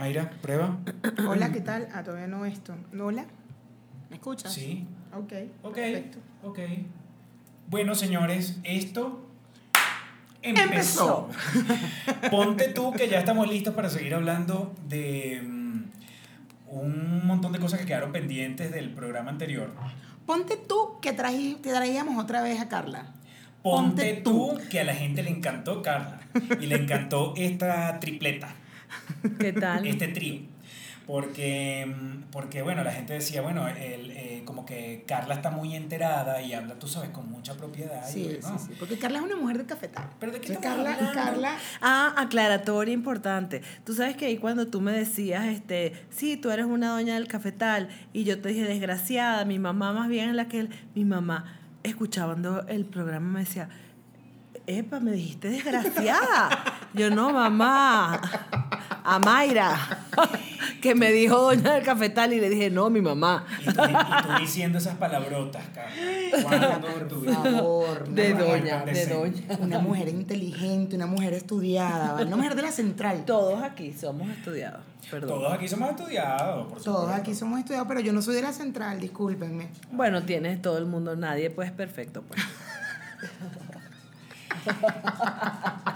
Mayra, prueba. Hola, ¿qué tal? Ah, todavía no esto. ¿Hola? ¿Me escuchas? Sí. Ok. Ok. Perfecto. Ok. Bueno, señores, esto Empezó. Ponte tú que ya estamos listos para seguir hablando de mm, un montón de cosas que quedaron pendientes del programa anterior. Ponte tú que traí, te traíamos otra vez a Carla. Ponte, Ponte tú que a la gente le encantó Carla y le encantó esta tripleta, ¿Qué tal? este trío. Porque, porque, bueno, la gente decía, bueno, el, eh, como que Carla está muy enterada y habla, tú sabes, con mucha propiedad. y, Sí, ¿no? sí, sí. Porque Carla es una mujer de cafetal. ¿Pero de qué Entonces, estamos Carla, hablando? Carla, Ah, aclaratoria importante. Tú sabes que ahí cuando tú me decías, este, sí, tú eres una doña del cafetal, y yo te dije, desgraciada, mi mamá más bien es la que, mi mamá, escuchando el programa, me decía, epa, me dijiste desgraciada. Yo no, mamá, a Mayra, que me dijo doña del cafetal, y le dije, no, mi mamá. Y tú, y tú diciendo esas palabrotas, Carla. ¿Cuándo en tu por favor. De doña, de doña. Una mujer inteligente, una mujer estudiada, ¿vale? una mujer de la central. Todos aquí somos estudiados, perdón. Todos aquí somos estudiados, por supuesto. Todos aquí somos estudiados, pero yo no soy de la central, discúlpenme. Bueno, tienes todo el mundo, nadie pues perfecto, pues.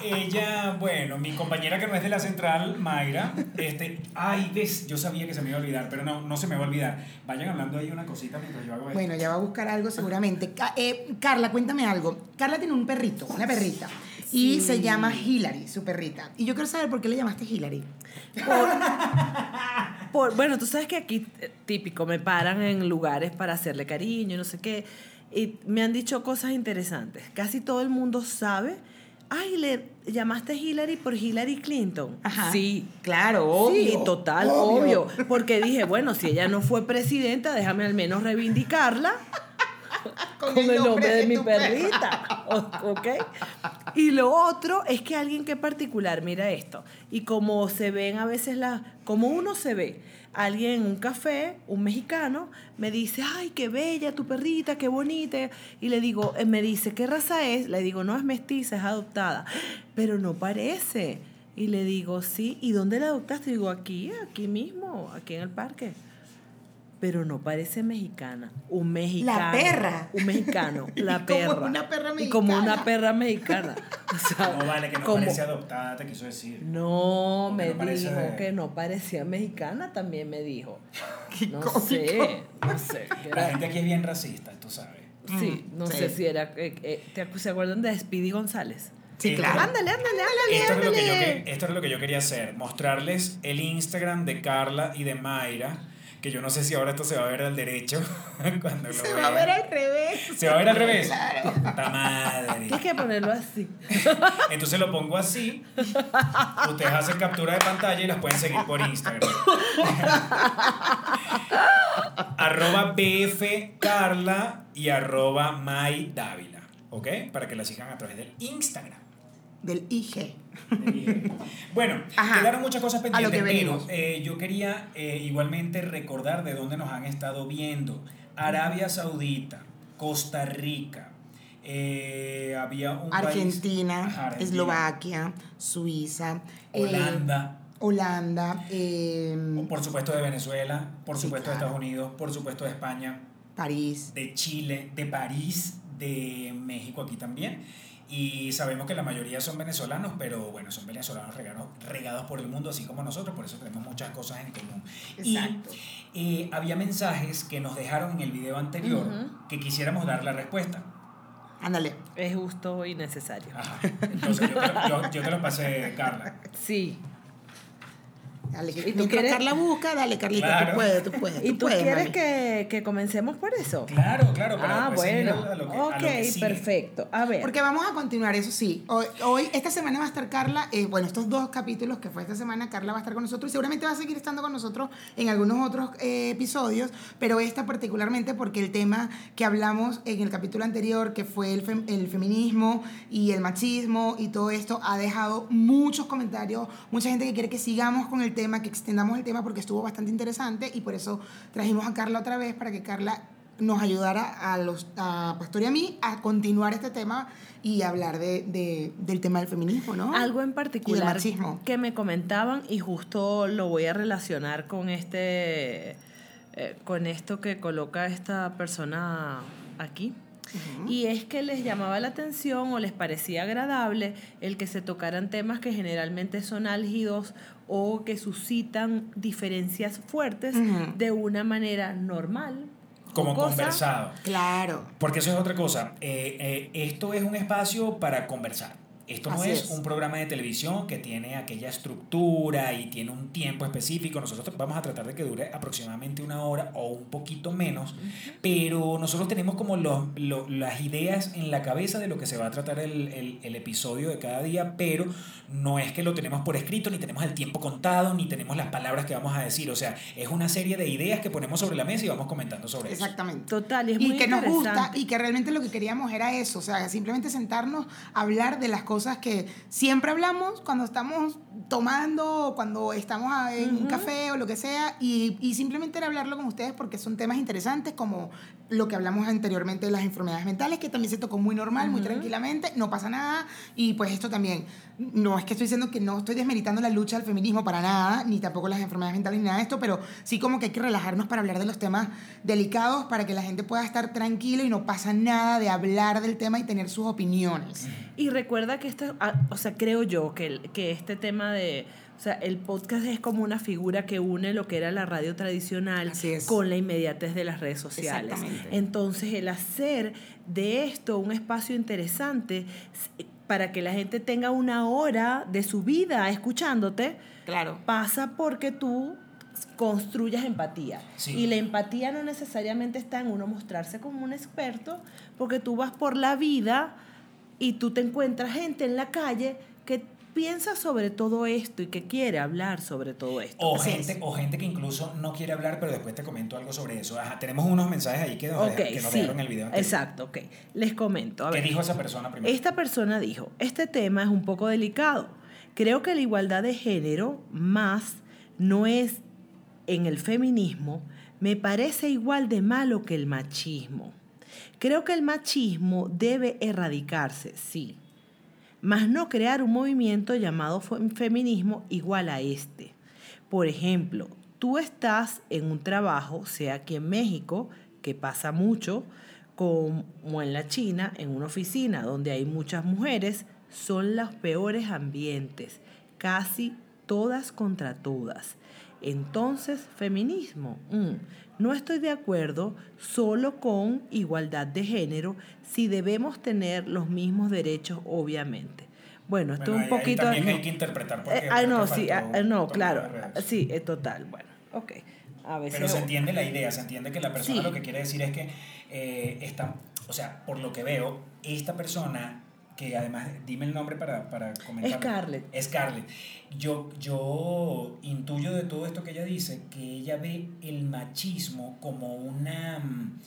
Ella, bueno, mi compañera que no es de la central, Mayra, este, ay, ves, yo sabía que se me iba a olvidar, pero no, no se me va a olvidar. Vayan hablando ahí una cosita mientras yo hago esto. Bueno, ya va a buscar algo seguramente. Eh, Carla, cuéntame algo. Carla tiene un perrito, una perrita. Y se llama Hillary, su perrita. Y yo quiero saber por qué le llamaste Hillary. Por- bueno, tú sabes que aquí, eh, típico, me paran en lugares para hacerle cariño no sé qué. Y me han dicho cosas interesantes. Casi todo el mundo sabe. Ay, le llamaste Hillary por Hillary Clinton. Ajá. Sí. Claro, obvio. Sí, total, obvio. Porque dije, bueno, si ella no fue presidenta, déjame al menos reivindicarla con, el nombre de, mi perrita. ¿Ok? Y lo otro es que alguien que particular, mira esto. Y como se ven a veces las. Como uno se ve, alguien en un café, un mexicano, me dice, ay, qué bella tu perrita, qué bonita. Y le digo, eh, me dice, ¿qué raza es? Le digo, no es mestiza, es adoptada. Pero no parece. Y le digo, sí, ¿y dónde la adoptaste? Y digo, aquí, aquí mismo, aquí en el parque pero no parece mexicana. Un mexicano. perra. Un mexicano. La como perra. una perra Y como mexicana. una perra mexicana. O sea, No vale, que no como- parece adoptada, te quiso decir. No, me no parece dijo que no parecía mexicana, también me dijo. Qué No cómico. sé, no sé. que La gente aquí es bien racista, tú sabes. sí, no Mm, sé sí. si era. eh, eh, ¿te ¿Se acuerdan de Speedy González? Sí, claro. Ándale, ándale, ándale. Esto es, lo que yo, ándale. esto es lo que yo quería hacer, mostrarles el Instagram de Carla y de Mayra, que yo no sé si ahora esto se va a ver al derecho cuando lo Se va a ver al revés. ¿Se va a ver al revés? Claro. Puta madre. Tienes que ponerlo así. Entonces lo pongo así. Ustedes hacen captura de pantalla y las pueden seguir por Instagram. arroba BF Carla y arroba May Dávila. ¿Ok? Para que la sigan a través del Instagram. Del IG. Bueno, Ajá. quedaron muchas cosas pendientes, pero eh, yo quería eh, igualmente recordar de dónde nos han estado viendo. Arabia Saudita, Costa Rica, eh, había un país- Argentina, Ajá, Argentina, Eslovaquia, Suiza, eh, Holanda, Holanda, eh, por supuesto de Venezuela, por Sí, supuesto de. Estados Unidos, por supuesto de España, París. de Chile, de París, de México aquí también. Y sabemos que la mayoría son venezolanos, pero bueno, son venezolanos regados, regados por el mundo, así como nosotros, por eso tenemos muchas cosas en común. Exacto. Y eh, había mensajes que nos dejaron en el video anterior que quisiéramos dar la respuesta. Ándale. Es justo y necesario. Ajá. Entonces yo te, lo, yo- yo te lo pasé, Carla. Sí. Dale, ¿Y tú quieres- Carla busca, dale, Carlita, Claro. tú puedes, tú puedes. ¿Y tú puedes, quieres que, que comencemos por eso? Claro, claro, para ah, seguir bueno. a lo que- a lo ok, que perfecto. A ver. Porque vamos a continuar, eso sí. Hoy, hoy- esta semana va a estar Carla, eh, bueno, estos dos capítulos que fue esta semana, Carla va a estar con nosotros y seguramente va a seguir estando con nosotros en algunos otros eh, episodios, pero esta particularmente porque el tema que hablamos en el capítulo anterior, que fue el, fem- el feminismo y el machismo y todo esto, ha dejado muchos comentarios, mucha gente que quiere que sigamos con el tema, que extendamos el tema porque estuvo bastante interesante y por eso trajimos a Carla otra vez para que Carla nos ayudara a, los, a Pastor y a mí a continuar este tema y hablar de, de- del tema del feminismo, ¿no? Algo en particular que me comentaban y justo lo voy a relacionar con este eh, con esto que coloca esta persona aquí. Y es que les llamaba la atención o les parecía agradable el que se tocaran temas que generalmente son álgidos o que suscitan diferencias fuertes de una manera normal. Como conversado. Claro. Porque eso es otra cosa. Eh, eh, esto es un espacio para conversar. Esto no es, es. un programa de televisión que tiene aquella estructura y tiene un tiempo específico. Nosotros vamos a tratar de que dure aproximadamente una hora o un poquito menos, pero nosotros tenemos como los, lo- las ideas en la cabeza de lo que se va a tratar el, el- el episodio de cada día, pero no es que lo tenemos por escrito, ni tenemos el tiempo contado, ni tenemos las palabras que vamos a decir. O sea, es una serie de ideas que ponemos sobre la mesa y vamos comentando sobre eso. Exactamente. Total, y es y muy que nos gusta y que realmente lo que queríamos era eso, o sea, simplemente sentarnos a hablar de las cosas que siempre hablamos cuando estamos tomando o cuando estamos a- en un Ujú. café o lo que sea y, y simplemente era hablarlo con ustedes porque son temas interesantes como lo que hablamos anteriormente de las enfermedades mentales que también se tocó muy normal, muy Ujú. tranquilamente, no pasa nada y pues esto también, no es que estoy diciendo que no estoy desmeritando la lucha del feminismo para nada, ni tampoco las enfermedades mentales ni nada de esto, pero sí como que hay que relajarnos para hablar de los temas delicados para que la gente pueda estar tranquila y no pasa nada de hablar del tema y tener sus opiniones. Y recuerda que esto, ah, o sea, creo yo que, el- que este tema de, o sea, el podcast es como una figura que une lo que era la radio tradicional con la inmediatez de las redes sociales. Entonces, el hacer de esto un espacio interesante para que la gente tenga una hora de su vida escuchándote, Claro. pasa porque tú construyas empatía. Sí. Y la empatía no necesariamente está en uno mostrarse como un experto, porque tú vas por la vida y tú te encuentras gente en la calle que piensa sobre todo esto y que quiere hablar sobre todo esto. O gente, es. o gente que incluso no quiere hablar, pero después te comento algo sobre eso. Ajá, tenemos unos mensajes ahí que nos, Ok, deja- que nos sí. dejaron en el video. anterior. Exacto, ok. Les comento. A ¿Qué ver. dijo esa persona primero? Esta persona dijo, este tema es un poco delicado. Creo que la igualdad de género más no es en el feminismo, me parece igual de malo que el machismo. Creo que el machismo debe erradicarse, sí, mas no crear un movimiento llamado fe- feminismo igual a este. Por ejemplo, tú estás en un trabajo, sea aquí en México, que pasa mucho, como en la China, en una oficina donde hay muchas mujeres, son los peores ambientes, casi todas contra todas. Entonces, feminismo. mm, no estoy de acuerdo solo con igualdad de género si debemos tener los mismos derechos, obviamente. Bueno, esto Bueno, es un ahí- ahí poquito... también hay que interpretar porque Eh, ah, no, sí, ah, no, claro. Sí, es total. Bueno, ok. A veces... Pero se entiende la idea, se entiende que la persona Sí. lo que quiere decir es que eh, esta, o sea, por lo que veo, esta persona, que además, dime el nombre para, para comentar. Scarlett. Scarlett. Yo, yo intuyo de todo esto que ella dice que ella ve el machismo como una mm,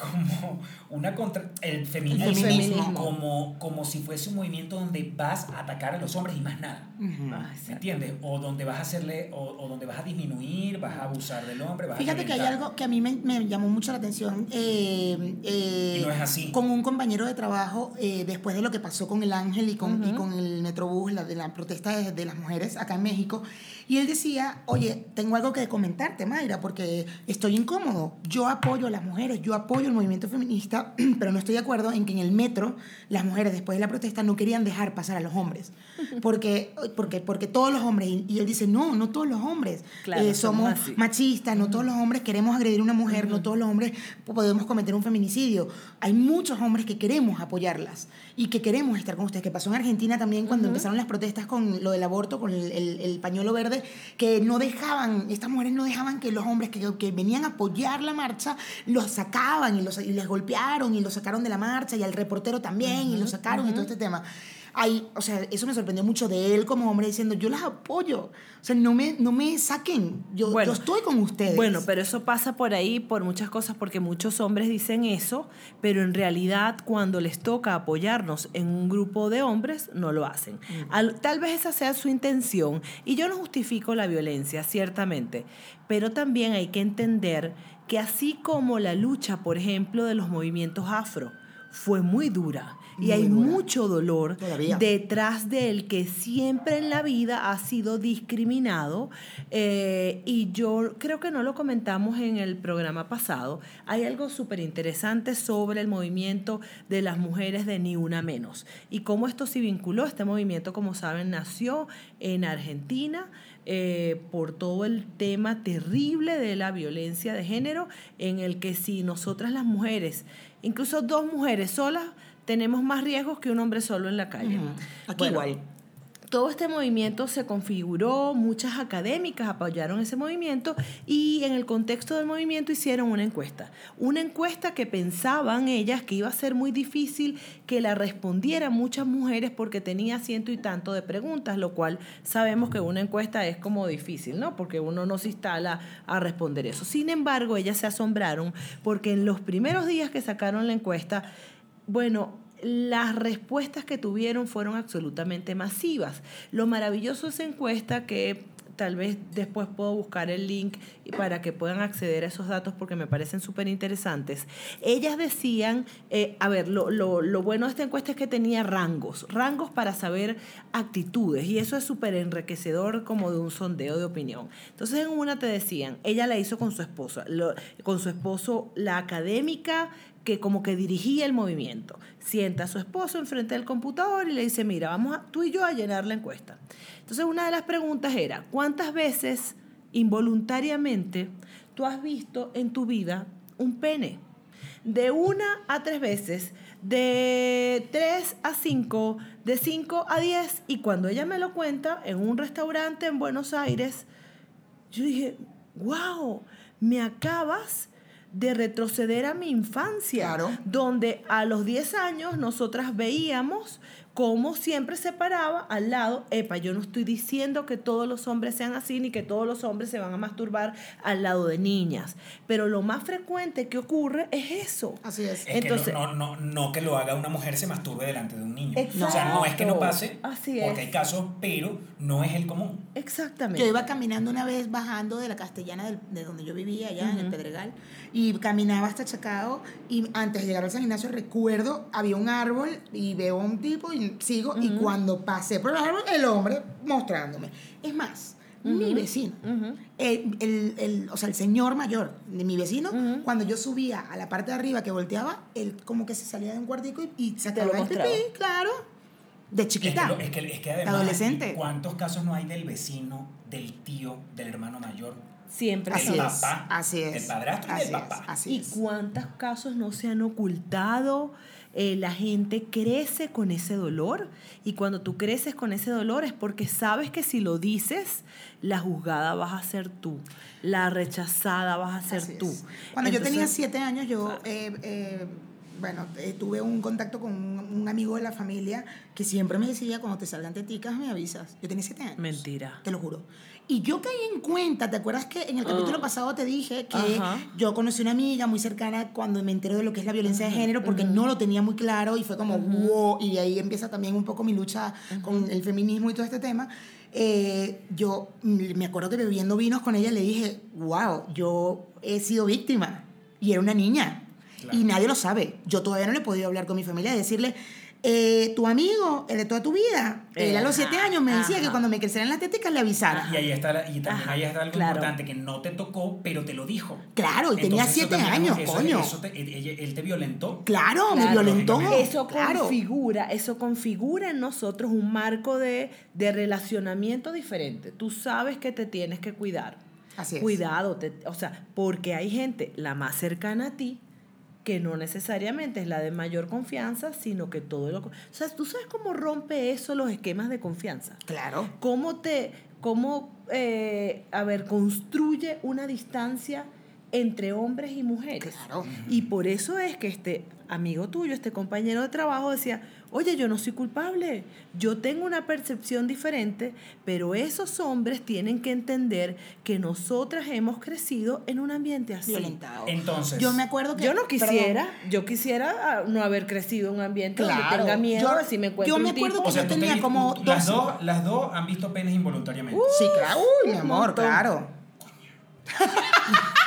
como una contra el feminismo, El feminismo. como como si fuese un movimiento donde vas a atacar a los hombres y más nada ¿Me sí. entiendes? O donde vas a hacerle, o, o donde vas a disminuir, vas a abusar del hombre, vas Fíjate a que hay algo que a mí me, me llamó mucho la atención. eh, eh, no es así. Con un compañero de trabajo, eh, después de lo que pasó con el Ángel y con, y con el Metrobús, la, de la protesta de, de las mujeres acá en México. Y él decía, oye, tengo algo que comentarte, Mayra, porque estoy incómodo. Yo apoyo a las mujeres, yo apoyo el movimiento feminista, pero no estoy de acuerdo en que en el metro las mujeres después de la protesta no querían dejar pasar a los hombres. Porque, porque, porque todos los hombres, y, él dice, no, no todos los hombres Claro, eh, somos somos machistas, no todos los hombres queremos agredir a una mujer, no todos los hombres podemos cometer un feminicidio. Hay muchos hombres que queremos apoyarlas y que queremos estar con ustedes, que pasó en Argentina también cuando empezaron las protestas con lo del aborto, con el, el- el pañuelo verde, que no dejaban, estas mujeres no dejaban que los hombres que, que venían a apoyar la marcha los sacaban y, los, y les golpearon y los sacaron de la marcha y al reportero también y lo sacaron y todo este tema. Ay, o sea, eso me sorprendió mucho de él como hombre diciendo, yo las apoyo. O sea, no me, no me saquen, yo, Bueno, yo estoy con ustedes. Bueno, pero eso pasa por ahí por muchas cosas, porque muchos hombres dicen eso, pero en realidad cuando les toca apoyarnos en un grupo de hombres, no lo hacen. Mm. Al- tal vez esa sea su intención, y yo no justifico la violencia, ciertamente, pero también hay que entender que así como la lucha, por ejemplo, de los movimientos afro, fue muy dura y hay dura. mucho dolor Todavía. detrás de él que siempre en la vida ha sido discriminado eh, y yo creo que no lo comentamos en el programa pasado. Hay algo súper interesante sobre el movimiento de las mujeres de Ni Una Menos y cómo esto se vinculó. Este movimiento, como saben, nació en Argentina. eh, por todo el tema terrible de la violencia de género, en el que si nosotras las mujeres, incluso dos mujeres solas, tenemos más riesgos que un hombre solo en la calle. Aquí Bueno, igual. todo este movimiento se configuró, muchas académicas apoyaron ese movimiento y en el contexto del movimiento hicieron una encuesta. Una encuesta que pensaban ellas que iba a ser muy difícil que la respondieran muchas mujeres porque tenía ciento y tanto de preguntas, lo cual sabemos que una encuesta es como difícil, ¿no? Porque uno no se instala a responder eso. Sin embargo, ellas se asombraron porque en los primeros días que sacaron la encuesta, bueno, las respuestas que tuvieron fueron absolutamente masivas. Lo maravilloso de esa encuesta que tal vez después puedo buscar el link para que puedan acceder a esos datos porque me parecen súper interesantes. Ellas decían, eh, a ver, lo, lo, lo bueno de esta encuesta es que tenía rangos, rangos para saber actitudes y eso es súper enriquecedor como de un sondeo de opinión. Entonces en una te decían, ella la hizo con su esposa, con su esposo la académica que como que dirigía el movimiento. Sienta a su esposo enfrente del computador y le dice, mira, vamos a, tú y yo a llenar la encuesta. Entonces una de las preguntas era, ¿cuántas veces involuntariamente tú has visto en tu vida un pene? De una a tres veces, de tres a cinco, de cinco a diez. Y cuando ella me lo cuenta en un restaurante en Buenos Aires, yo dije, wow, me acabas de retroceder a mi infancia, Claro. donde a los 10 años nosotras veíamos cómo siempre se paraba al lado, epa, yo no estoy diciendo que todos los hombres sean así ni que todos los hombres se van a masturbar al lado de niñas, pero lo más frecuente que ocurre es eso. Así es. Es Entonces- que no, no, no, no que lo haga una mujer se masturbe delante de un niño. O sea, no es que no pase, Así porque es. hay casos, pero no es el común. Exactamente. Yo iba caminando una vez bajando de la castellana del- de donde yo vivía, allá en el Pedregal, y caminaba hasta Chacao, y antes de llegar al San Ignacio recuerdo, había un árbol, y veo a un tipo, y sigo, y cuando pasé por el árbol, el hombre mostrándome. Es más, mi vecino, el, el- el- o sea, el señor mayor de mi vecino, cuando yo subía a la parte de arriba que volteaba, él como que se salía de un cuartico y, y lo sacaba el pipí, claro, de Es que, chiquita. lo- es, que, es que además, Adolescente. ¿cuántos casos no hay del vecino, del tío, del hermano mayor, Siempre Así del es, papá, así es. del padrastro y así del es, papá? así ¿Y cuántos casos no se han ocultado? Eh, la gente crece con ese dolor y cuando tú creces con ese dolor es porque sabes que si lo dices, la juzgada vas a ser tú, la rechazada vas a ser Así tú. es. Cuando yo tenía siete años, yo, eh, eh, bueno, eh, tuve un contacto con un, un amigo de la familia que siempre me decía, cuando te salgan teticas, me avisas. Yo tenía siete años. Mentira. Te lo juro. Y yo caí en cuenta, ¿te acuerdas que en el capítulo pasado te dije que Ajá. yo conocí una amiga muy cercana cuando me enteré de lo que es la violencia de género porque no lo tenía muy claro y fue como, wow, y de ahí empieza también un poco mi lucha con el feminismo y todo este tema. Eh, yo me acuerdo que bebiendo vinos con ella le dije, wow, yo he sido víctima y era una niña Claro. y nadie lo sabe. Yo todavía no le he podido hablar con mi familia y decirle, eh, tu amigo, el de toda tu vida, él a los siete Ajá, años me decía que cuando me crecieran las teticas le avisara. Y ahí está, la- y también Ajá, ahí está algo claro. importante que no te tocó, pero te lo dijo. Claro, y tenía siete años, eso- coño. eso te- él te violentó. Claro, me violentó. Eso claro. configura, eso configura en nosotros un marco de, de relacionamiento diferente. Tú sabes que te tienes que cuidar. Así es. Cuidado, te- o sea, porque hay gente la más cercana a ti que no necesariamente es la de mayor confianza, sino que todo lo... O sea, tú sabes cómo rompe eso los esquemas de confianza. Claro. ¿Cómo te, cómo, eh, a ver, construye una distancia entre hombres y mujeres? Claro. Y por eso es que este amigo tuyo, este compañero de trabajo decía, oye, yo no soy culpable, yo tengo una percepción diferente, pero esos hombres tienen que entender que nosotras hemos crecido en un ambiente así. Violentado. Entonces, Yo me acuerdo que. Yo no quisiera, perdón. yo quisiera ah, no haber crecido en un ambiente donde Claro, tenga miedo yo- si me encuentro yo me un acuerdo tipo. que o sea, yo tenía como las 12. dos, las dos han visto penes involuntariamente. Sí, claro. Uy, mi amor, montón. claro.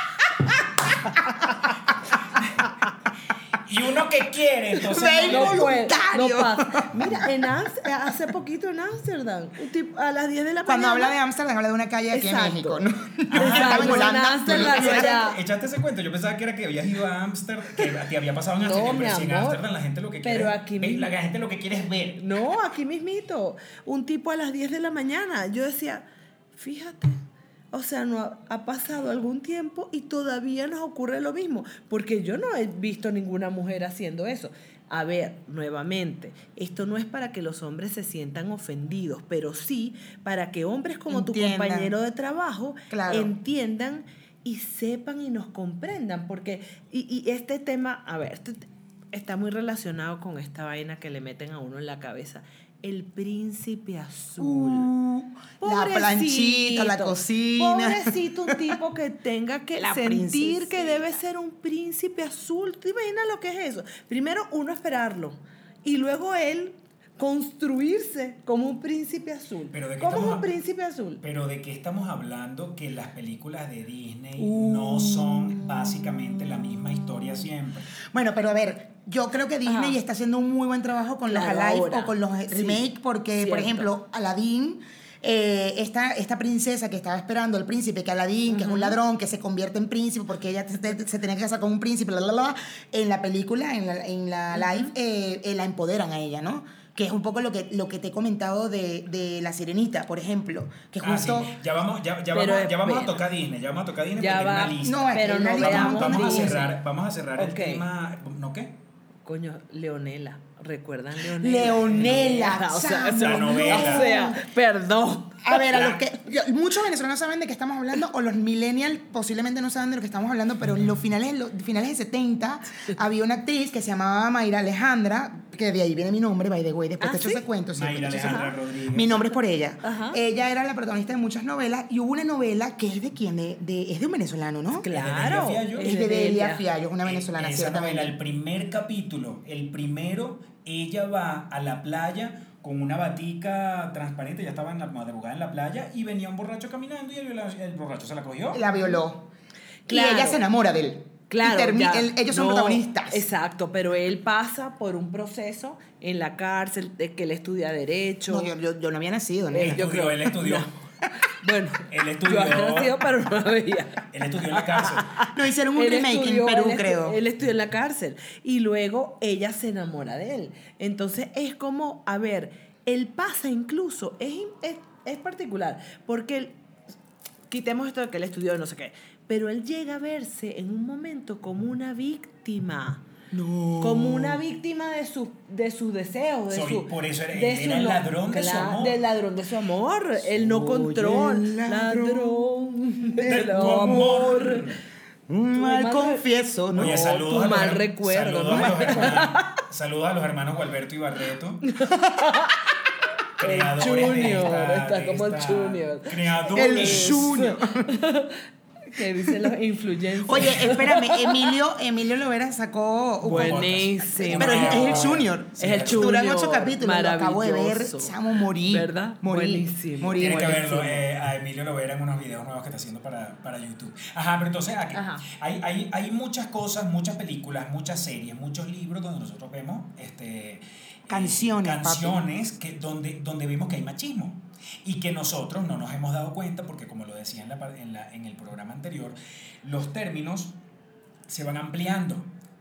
y uno que quiere, entonces no No puede, no Voluntario. pasa. Mira, en hace poquito en Ámsterdam, un tipo- a las 10 de la Cuando mañana. habla de Ámsterdam, habla de una calle aquí Exacto. en México, ¿no? En Holanda. Echaste ese cuento, yo pensaba que era que habías ido a Ámsterdam, que te había pasado en No, Ámsterdam, mi pero si en. Ámsterdam la gente lo que quiere Pero es aquí ver- mismo. la gente lo que quiere es ver. No, aquí mismito. Un tipo a las 10 de la mañana. Yo decía, fíjate. O sea, no ha, pasado algún tiempo y todavía nos ocurre lo mismo. Porque yo no he visto ninguna mujer haciendo eso. A ver, nuevamente, esto no es para que los hombres se sientan ofendidos, pero sí para que hombres como tu compañero de trabajo Claro. entiendan y sepan y nos comprendan. Porque, y, y este tema, a ver, este te- está muy relacionado con esta vaina que le meten a uno en la cabeza. El príncipe azul. Uh, la planchita, la cocina. Pobrecito, un tipo que tenga que La sentir que debe ser un príncipe azul. ¿Tú imaginas lo que es eso? Primero uno esperarlo y luego él construirse como un príncipe azul. Pero ¿de ¿Cómo es un príncipe azul? Pero de qué estamos hablando que las películas de Disney Uh. no son básicamente la misma historia siempre. Bueno, pero a ver, yo creo que Disney Ajá. está haciendo un muy buen trabajo con Claro, los Alive ahora. o con los Sí, remake, porque, por cierto. ejemplo, Aladdin. eh, esta, esta princesa que estaba esperando el príncipe, que Aladdin, que es un ladrón, que se convierte en príncipe porque ella se, se- tenía que casar con un príncipe, la, la, la, en la película, en la, en la live, eh, eh, la empoderan a ella, ¿no? Que es un poco lo que, lo que te he comentado de, de La Sirenita, por ejemplo, que Ah, sí. justo... Ya vamos, ya, ya Pero, vamos, ya vamos a tocar Disney, ya vamos a tocar Disney Ya porque hay va. una lista. No, es Pero no de vamos a cerrar, vamos a cerrar Ok. el tema, ¿no qué? Coño, Leonela. ¿Recuerdan Leonela? Leonela, o sea, La novela. O sea, perdón. A ver, a los que yo- muchos venezolanos saben de qué estamos hablando, o los millennials posiblemente no saben de lo que estamos hablando, pero en los finales, los finales de 70 había una actriz que se llamaba Mayra Alejandra, que de ahí viene mi nombre, by the way, después ¿Ah, te echo sí? ese cuento. sí, Mayra echo Alejandra. Rodríguez. Mi nombre es por ella. Ajá. Ella era la protagonista de muchas novelas y hubo una novela que es de quién, de, de- es de un venezolano, ¿no? Claro. Delia Fiallo. Es de Delia Fiallo, una venezolana, Esa novela, ciertamente. el primer capítulo, el primero, ella va a la playa con una batica transparente, ya estaba en la madrugada en la playa y venía un borracho caminando y el, el borracho se la cogió. La violó. Claro. Y ella se enamora de él. Claro, ellos son No, protagonistas. Exacto, pero él pasa por un proceso en la cárcel, de que él estudia Derecho. No, yo, yo- yo no había nacido, ¿no? Él yo estudió, creo- él estudió. Bueno, Él estudió. yo había nacido, pero no la veía. Él estudió en la cárcel. No, hicieron un Él remake estudió- en Perú, él creo. Él estudió en la cárcel. Y luego ella se enamora de él. Entonces es como, a ver, él pasa incluso, es, es, es particular, porque él, quitemos esto de que él estudió no sé qué, pero él llega a verse en un momento como una víctima. No. Como una víctima de, su, de sus deseos. De Soy- su, por eso era- de él su era el ladrón de su amor. Del ladrón de su amor. El no Soy control. el ladrón ladrón de del tu amor. Mal confieso, ¿no? Oye, tu saludos a los mal recuerdo, Saludos, ¿no? a los hermanos, saludos a los hermanos Gualberto y Barreto. creadores de Junior, esta- está de como el esta- Junior. Creadores. El Junior. que dicen los influencers. Oye, espérame, Emilio, Emilio Lovera sacó un Buenísimo. Pero es, es el Junior. Es el Duran Junior, ocho capítulos. Lo acabo de ver. maravilloso. Chamo, morí. ¿Verdad? Morí. Buenísimo. Morí. Tiene que verlo eh, a Emilio Lovera en unos videos nuevos que está haciendo para, para YouTube. Ajá, pero entonces aquí Ajá. hay, hay, hay muchas cosas, muchas películas, muchas series, muchos libros donde nosotros vemos este, eh, Canciones, papi. canciones que, donde, donde vemos que hay machismo. Y que nosotros no nos hemos dado cuenta, porque como lo decía en, la, en, la- en el programa anterior, los términos se van ampliando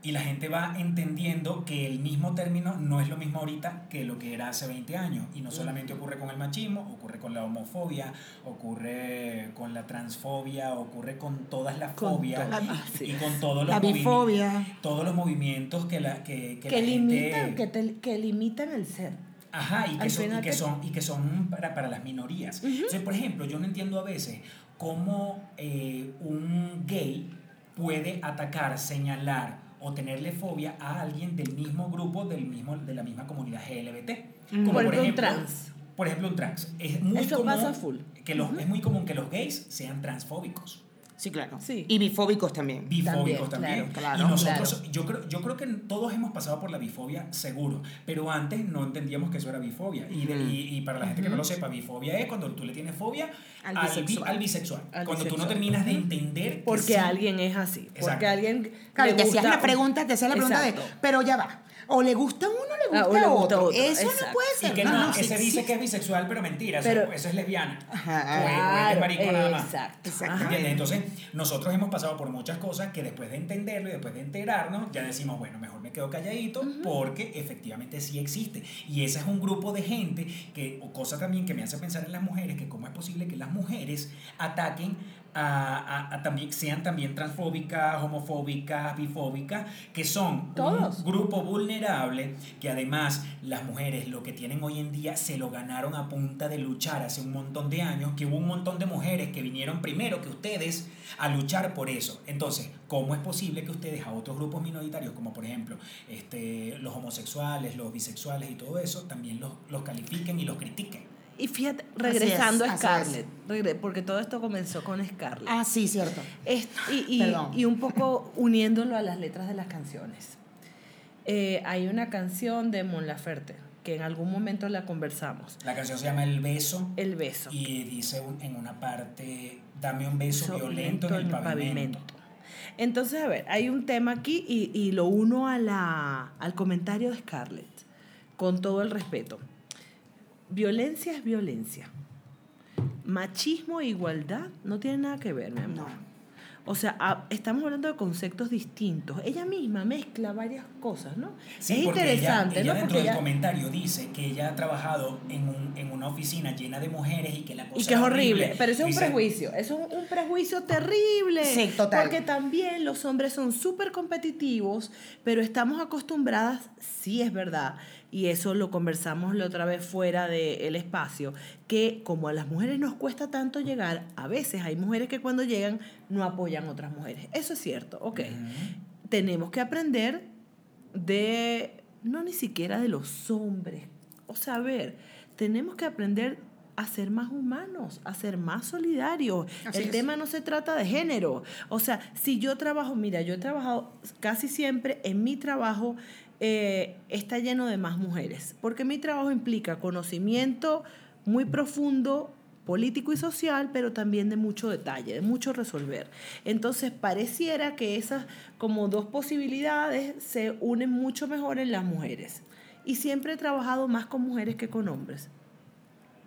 y la gente va entendiendo que el mismo término no es lo mismo ahorita que lo que era hace 20 años. Y no solamente ocurre con el machismo, ocurre con la homofobia, ocurre con la transfobia, ocurre con todas las Con fobias todas, ah, sí. y con todos los, La movi- bifobia. todos los movimientos que la, que, que que la limitan, gente... que, te- que limitan el ser. Ajá, y que son, y que te- son, y que son para, para las minorías. Entonces, por ejemplo, yo no entiendo a veces cómo eh, un gay puede atacar, señalar o tenerle fobia a alguien del mismo grupo, del mismo, de la misma comunidad LGBT. Como Por ejemplo, un trans. Por ejemplo, un trans. Es muy Eso común pasa full. Que los, Es muy común que los gays sean transfóbicos. Sí, claro. Sí. Y bifóbicos también. bifóbicos También, también. claro, y nosotros, claro. yo creo, yo creo que todos hemos pasado por la bifobia, seguro, pero antes no entendíamos que eso era bifobia. Y, de- y, y para la gente que no lo sepa, bifobia es cuando tú le tienes fobia Al al, bi- bisexual. al bisexual. Al cuando tú no bisexual. terminas de entender que Porque sí- alguien es así. Porque alguien. Claro, te hacías la pregunta, te hacías la pregunta Exacto. de, pero ya va. O le gusta a uno le Ah, gusta, le otro. otro, Eso no puede Y ser. que no, no, no, ese sí, dice sí. que es bisexual, pero mentira, eso- es lesbiana. Ajá. O es- marico nada más. exacto. Exactamente. Entonces, nosotros hemos pasado por muchas cosas que después de entenderlo y después de enterarnos, ya decimos, bueno, mejor me quedo calladito porque efectivamente sí existe. Y ese es un grupo de gente que, o cosa también que me hace pensar en las mujeres, que cómo es posible que las mujeres ataquen a, a- a también, sean también transfóbicas, homofóbicas, bifóbicas, que son Todos. un grupo vulnerable, que además las mujeres lo que tienen hoy en día se lo ganaron a punta de luchar hace un montón de años, que hubo un montón de mujeres que vinieron primero que ustedes a luchar por eso. Entonces, ¿cómo es posible que ustedes a otros grupos minoritarios, como por ejemplo este, los homosexuales, los bisexuales y todo eso, también los, los califiquen y los critiquen? Y fíjate, regresando es, a. Scarlett, regre- porque todo esto comenzó con Scarlett. Ah, sí, cierto. Es- y, y un poco uniéndolo a las letras de las canciones. Eh, hay una canción de Mon Laferte que en algún momento la conversamos. La canción se llama El Beso El beso. y dice un- en una parte, dame un beso Beso violento en el pavimento. Entonces, a ver, hay un tema aquí y, y lo uno a la, al comentario de Scarlett, con todo el respeto. Violencia es violencia. Machismo e igualdad no tienen nada que ver, mi amor. No. O sea, a- estamos hablando de conceptos distintos. Ella misma mezcla varias cosas, ¿no? Sí, es porque interesante, ella, ella ¿no? dentro Porque del ella- comentario dice que ella ha trabajado en, un- en una oficina llena de mujeres y que la cosa Y que es era horrible, pero eso es un prejuicio, eso es un prejuicio terrible. Sí, total. Porque también los hombres son súper competitivos, pero estamos acostumbradas, sí es verdad, y eso lo conversamos la otra vez fuera del espacio, que como a las mujeres nos cuesta tanto llegar, a veces hay mujeres que cuando llegan no apoyan a otras mujeres. Eso es cierto, ok. Tenemos que aprender de, no ni siquiera de los hombres, o sea, a ver, tenemos que aprender a ser más humanos, a ser más solidarios. Así El es. tema no se trata de género. O sea, si yo trabajo, mira, yo he trabajado casi siempre en mi trabajo eh, está lleno de más mujeres, porque mi trabajo implica conocimiento muy profundo político y social, pero también de mucho detalle, de mucho resolver. Entonces, pareciera que esas como dos posibilidades se unen mucho mejor en las mujeres. Y siempre he trabajado más con mujeres que con hombres.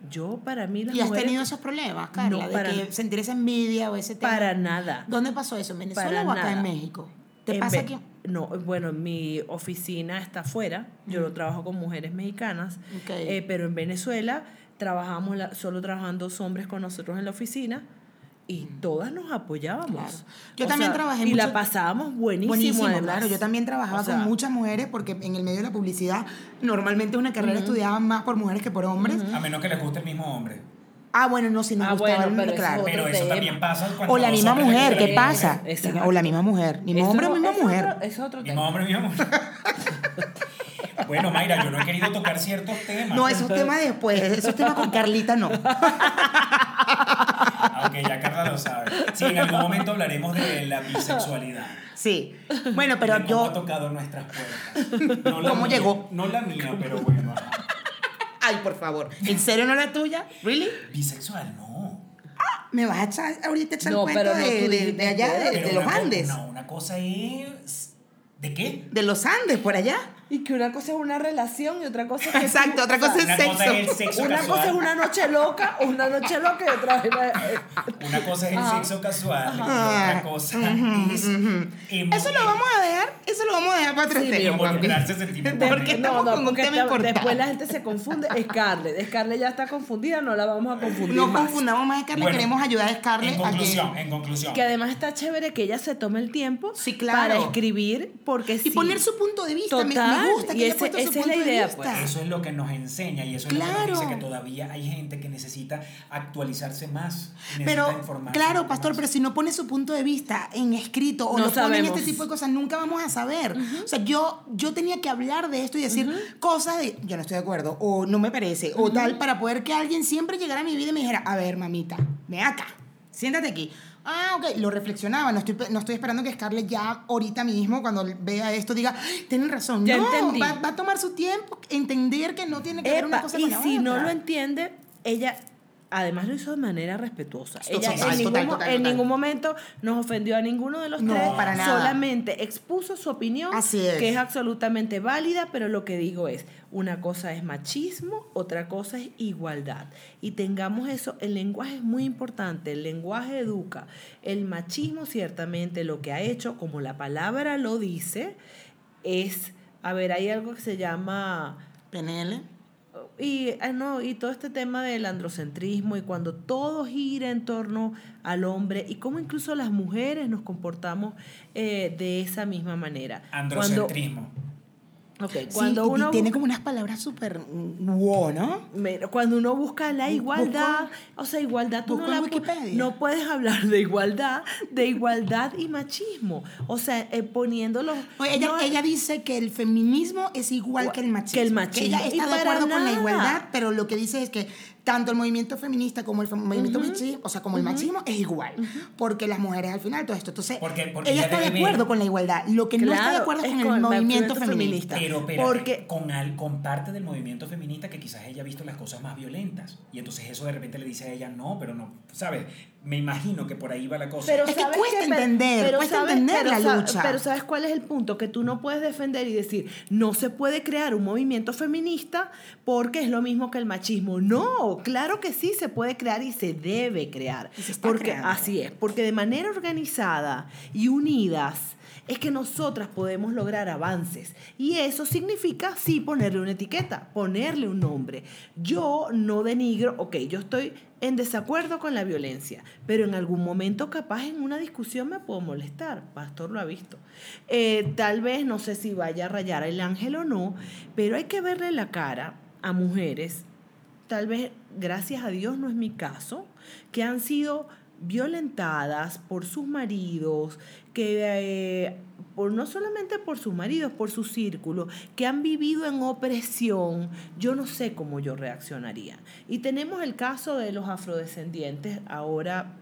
Yo, para mí, las ¿Y has mujeres... tenido esos problemas, Carla? No, de para- que sentir esa envidia o ese tema. Para nada. ¿Dónde pasó eso? ¿En Venezuela Para o acá nada. en México? ¿Te En pasa? No, bueno, mi oficina está afuera. Yo no trabajo con mujeres mexicanas. Ok. eh, pero en Venezuela trabajamos, la- solo trabajan dos hombres con nosotros en la oficina y todas nos apoyábamos. Claro. Yo O también sea, trabajé Y mucho- la pasábamos buenísimo, Buenísimo, además. claro. Yo también trabajaba O sea, con muchas mujeres porque en el medio de la publicidad normalmente una carrera estudiaban más por mujeres que por hombres. A menos que les guste el mismo hombre. Ah, bueno, no, si nos Ah, gustaba bueno, el- pero eso claro. es Pero eso tema. también pasa cuando O la misma mujer, ¿qué pasa? Exacto. O la misma mujer, mismo eso- hombre o misma mujer. otro- es otro Mismo tema. hombre, mismo mujer. Bueno, Mayra, yo no he querido tocar ciertos temas. No, esos temas después, esos temas con Carlita no. Aunque ya Carla lo sabe. Sí, en algún momento hablaremos de la bisexualidad. Sí. Bueno, pero cómo ha yo. tocado nuestras puertas. No la ¿Cómo mía, llegó? No la mía, pero bueno. Ay, por favor. ¿En serio no la tuya? ¿Really? Bisexual, no. ¿Me vas a echar ahorita echar No, el cuento pero no, de, tú de- allá, de, los una co- Andes? No, una cosa es. ¿De qué? De los Andes, por allá. Y que una cosa es una relación y otra cosa es que Exacto, otra cosa es sexo. cosa es el sexo Una casual. cosa es una noche loca, una noche loca y otra es Una cosa es el Ajá. sexo casual y otra cosa es. Eso lo vamos a dejar, eso lo vamos a dejar para otro Sí, tema. mi amor, involucrarse papi. sentimentalmente. Porque estamos con un porque tema está- importante. después la gente se confunde. Scarlett, Scarlett ya está confundida, no la vamos a confundir No más. confundamos más a Scarlett, Bueno, queremos ayudar a En Scarlett a que... conclusión, en conclusión. Que además está chévere que ella se tome el tiempo Sí, claro. para escribir, porque Y sí. poner su punto de vista. Me- Total, Me, gusta que y haya ese- puesto su esa es la de idea, pues. Eso es lo que nos enseña y eso es lo que nos dice que todavía hay gente que necesita actualizarse más. necesita Pero, informarse claro, pastor, más. pero si no pone su punto de vista en escrito o No pone en este tipo de cosas, nunca vamos a saber. O sea, yo, yo tenía que hablar de esto y decir cosas de, yo no estoy de acuerdo, o no me parece, o tal, para poder que alguien siempre llegara a mi vida y me dijera, a ver, mamita, ven acá. Siéntate aquí. Ah, ok, lo reflexionaba. No estoy, no estoy esperando que Scarlett ya ahorita mismo, cuando vea esto, diga, "Ay, tienen razón. Ya no, entendí. Va, va a tomar su tiempo, entender que no tiene que ver una cosa y con la si no lo entiende, ella además lo hizo de manera respetuosa. Ella total, en, ningún, total, mo- total, en total. ningún momento nos ofendió a ninguno de los No, tres. para nada. Solamente expuso su opinión, Así es. que es absolutamente válida, pero lo que digo es, una cosa es machismo, otra cosa es igualdad. Y tengamos eso, el lenguaje es muy importante, el lenguaje educa. El machismo ciertamente lo que ha hecho, como la palabra lo dice, es, a ver, hay algo que se llama... PNL. Y, ah, no, y todo este tema del androcentrismo y cuando todo gira en torno al hombre y cómo incluso las mujeres nos comportamos eh, de esa misma manera. Androcentrismo. Sí, cuando uno tiene como unas palabras súper wow, ¿no? Cuando uno busca la igualdad, o sea, igualdad, tú no, la puedes hablar de igualdad, de igualdad y machismo. O sea, eh, poniéndolo. Oye, ella, no- ella dice que el feminismo es igual que el machismo. Que el machismo. ella Y está de acuerdo con la igualdad, pero lo que dice es que tanto el movimiento feminista como el movimiento machismo, o sea, como el machismo es igual. Porque las mujeres al final todo esto. Entonces, Porque- porque ella está de acuerdo con la igualdad. Lo que no está de acuerdo es con el con el movimiento movimiento feminista. Pero, pero Porque- con, al- con parte del movimiento feminista que quizás ella ha visto las cosas más violentas. Y entonces eso de repente le dice a ella, no, pero no, ¿sabes? Me imagino que por ahí va la cosa. Pero Es que ¿sabes cuesta entender, pero cuesta ¿sabes- entender pero la lucha. Pero ¿sabes cuál es el punto? Que tú no puedes defender y decir, no se puede crear un movimiento feminista porque es lo mismo que el machismo. No, claro que sí se puede crear y se debe crear. Y se está porque creando. así es, porque de manera organizada y unidas es que nosotras podemos lograr avances. Y eso significa, sí, ponerle una etiqueta, ponerle un nombre. Yo no denigro, ok, yo estoy en desacuerdo con la violencia, pero en algún momento capaz en una discusión me puedo molestar. Pastor lo ha visto. Eh, tal vez, no sé si vaya a rayar el ángel o no, pero hay que verle la cara a mujeres, tal vez, gracias a Dios no es mi caso, que han sido violentadas por sus maridos, que eh, por, no solamente por sus maridos, por su círculo, que han vivido en opresión, yo no sé cómo yo reaccionaría. Y tenemos el caso de los afrodescendientes ahora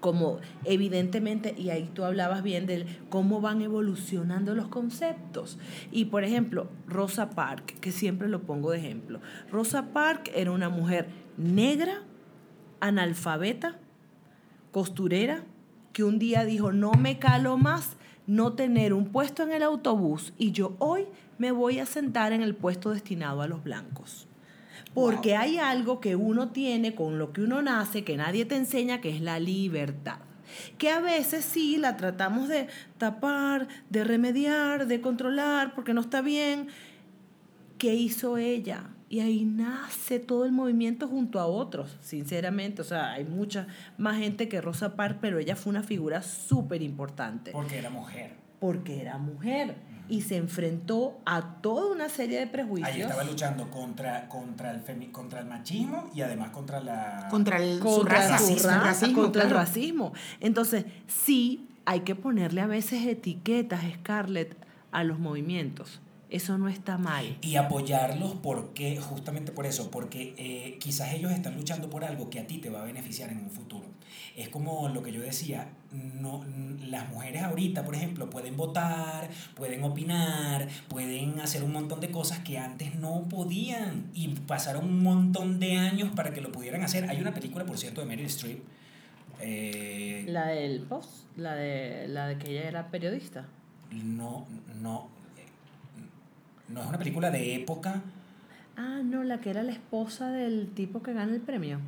como evidentemente, y ahí tú hablabas bien de cómo van evolucionando los conceptos. Y por ejemplo, Rosa Parks, que siempre lo pongo de ejemplo. Rosa Parks era una mujer negra, analfabeta, costurera, que un día dijo, no me calo más no tener un puesto en el autobús y yo hoy me voy a sentar en el puesto destinado a los blancos. Porque hay algo que uno tiene con lo que uno nace, que nadie te enseña, que es la libertad. Que a veces sí la tratamos de tapar, de remediar, de controlar, porque no está bien. ¿Qué hizo ella? Y ahí nace todo el movimiento junto a otros, sinceramente. O sea, hay mucha más gente que Rosa Parks, pero ella fue una figura súper importante Porque era mujer. porque era mujer y se enfrentó a toda una serie de prejuicios. Ahí estaba luchando contra, contra, el femi- contra el machismo y además contra la... Contra el, contra raza, racismo, contra el racismo. Entonces, sí, hay que ponerle a veces etiquetas, Scarlett, a los movimientos. Eso no está mal. Y apoyarlos porque, justamente por eso, porque eh, quizás ellos están luchando por algo que a ti te va a beneficiar en un futuro. Es como lo que yo decía, no, las mujeres ahorita, por ejemplo, pueden votar, pueden opinar, pueden hacer un montón de cosas que antes no podían y pasaron un montón de años para que lo pudieran hacer. Hay una película, por cierto, de Meryl Streep. eh, La del post, la de, la de que ella era periodista. no, no, no es una película de época. Ah, no, la que era la esposa del tipo que gana el premio.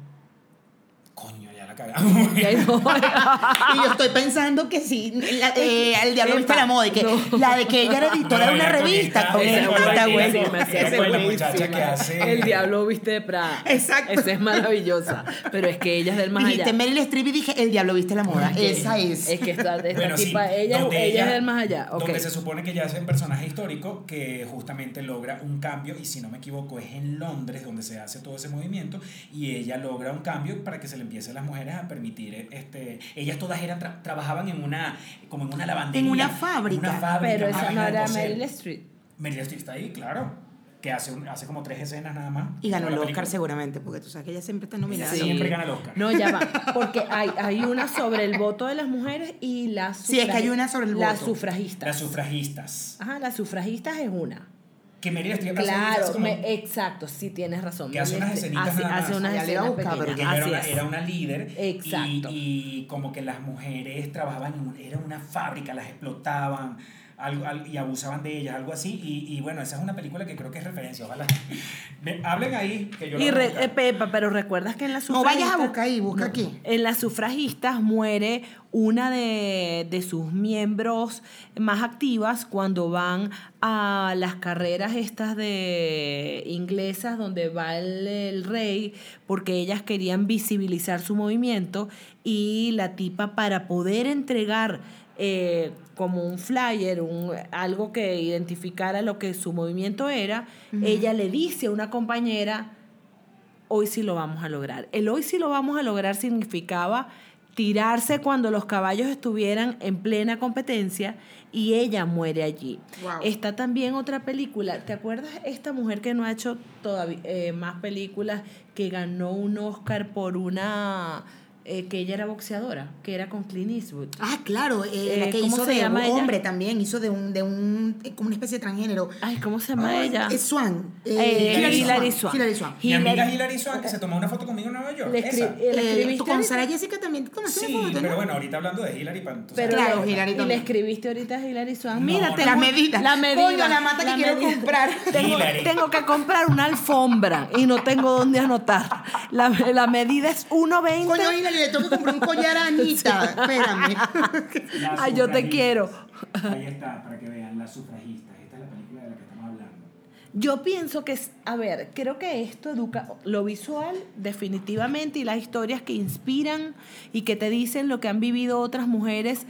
Coño, ya la cagamos. Y yo estoy pensando que sí, la, eh, el diablo viste la moda, y que No. la de que ella era editora de una revista. esa con es buenísima, esa es buenísima. muchacha que hace- El diablo viste de Prada. Exacto. Esa es maravillosa. Pero es que ella es del más Dijiste allá. Meryl Streep y dije, el diablo viste la moda. Esa es. Es que esta, esta Bueno, sí, tipa, ella, ella, es del más allá. ok. Donde se supone que ella es un personaje histórico que justamente logra un cambio, y si no me equivoco, es en Londres donde se hace todo ese movimiento, y ella logra un cambio para que se le empiece a las mujeres a permitir, este, ellas todas eran tra- trabajaban en una, como en una lavandería. En una fábrica. en una fábrica, Pero esa no era. Meryl Streep. Meryl Streep está ahí, claro. que hace, un- hace como tres escenas nada más. Y ganó el Oscar película. seguramente, porque tú sabes que ella siempre está nominada. Sí. siempre gana el Oscar. No, ya va. Porque hay, hay una sobre el voto de las mujeres y las Sí, es que hay una sobre el Las voto. sufragistas. Las sufragistas. Ajá, las sufragistas es una. Que Meryl Streep Claro, como- me- exacto, sí tienes razón. Que hace unas Streep escenitas hace, nada más. hace unas escenas Porque pequeñas. ella era una, era una líder Exacto. Y, y como que las mujeres trabajaban en un- era una fábrica, las explotaban algo, al- y abusaban de ellas, algo así. Y, y bueno, esa es una película que creo que es referencia. Ojalá. Me- hablen ahí, que yo la Y voy a re- eh, Pepa, pero recuerdas que en las No vayas a sufragistas- buscar ahí, busca aquí. En las sufragistas muere una de, de sus miembros más activas cuando van a las carreras estas de inglesas donde va el, el rey porque ellas querían visibilizar su movimiento y la tipa para poder entregar eh, como un flyer, un, algo que identificara lo que su movimiento era, ella le dice a una compañera, hoy sí lo vamos a lograr. El hoy sí lo vamos a lograr significaba tirarse cuando los caballos estuvieran en plena competencia y ella muere allí. Wow. Está también otra película, ¿te acuerdas esta mujer que no ha hecho todavía eh, más películas que ganó un Oscar por una eh, que ella era boxeadora, que era con Clint Eastwood? Ah, claro, eh, la Eh, que ¿cómo hizo se de llama un ella? hombre también, hizo de un, de un, eh, como una especie de transgénero. Ay, ¿cómo se llama Ay, ella? Es Swan. Eh, Hilary Hilary Swank. Hilary Swank. Mi amiga Hilary- Swank, que se tomó una foto conmigo en Nueva York. Le esa. escri- ¿la escribiste tú con? Sara Jessica también tomaste Sí, foto, pero ¿no? bueno, ahorita hablando de Hilary, tú Pero. Claro, Hilary y le también. escribiste ahorita a Hilary Swank. No, Mira, no, tengo La medida. La medida. Coño, la mata que quiero comprar. Tengo, Hilary. tengo que comprar una alfombra y no tengo dónde anotar. La, la medida es 1.20. Le tengo que comprar un collar a Anita. Espérame. Ay, yo te quiero. Ahí está, para que vean, las sufragistas. Esta es la película de la que estamos hablando. Yo pienso que, es- a ver, creo que esto educa lo visual definitivamente y las historias que inspiran y que te dicen lo que han vivido otras mujeres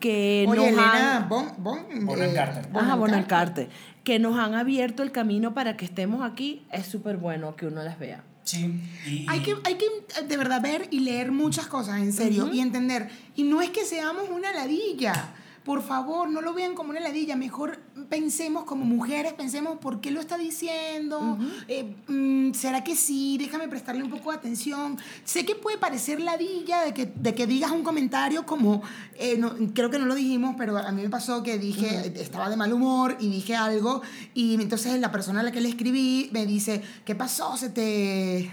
que Oye, nos Elena han... Bon, bon, eh. Ajá, Carter. Carter, que nos han abierto el camino para que estemos aquí, es súper bueno que uno las vea. Sí. Y, Hay que, hay que eh, de verdad ver y leer muchas cosas, en serio, y entender. Y no es que seamos una ladilla. Por favor, no lo vean como una ladilla. Mejor pensemos como mujeres, pensemos por qué lo está diciendo. Eh, mm, ¿Será que sí? Déjame prestarle un poco de atención. Sé que puede parecer ladilla de que, de que digas un comentario como, eh, no, creo que no lo dijimos, pero a mí me pasó que dije, estaba de mal humor y dije algo. Y entonces la persona a la que le escribí me dice, ¿qué pasó? Se te...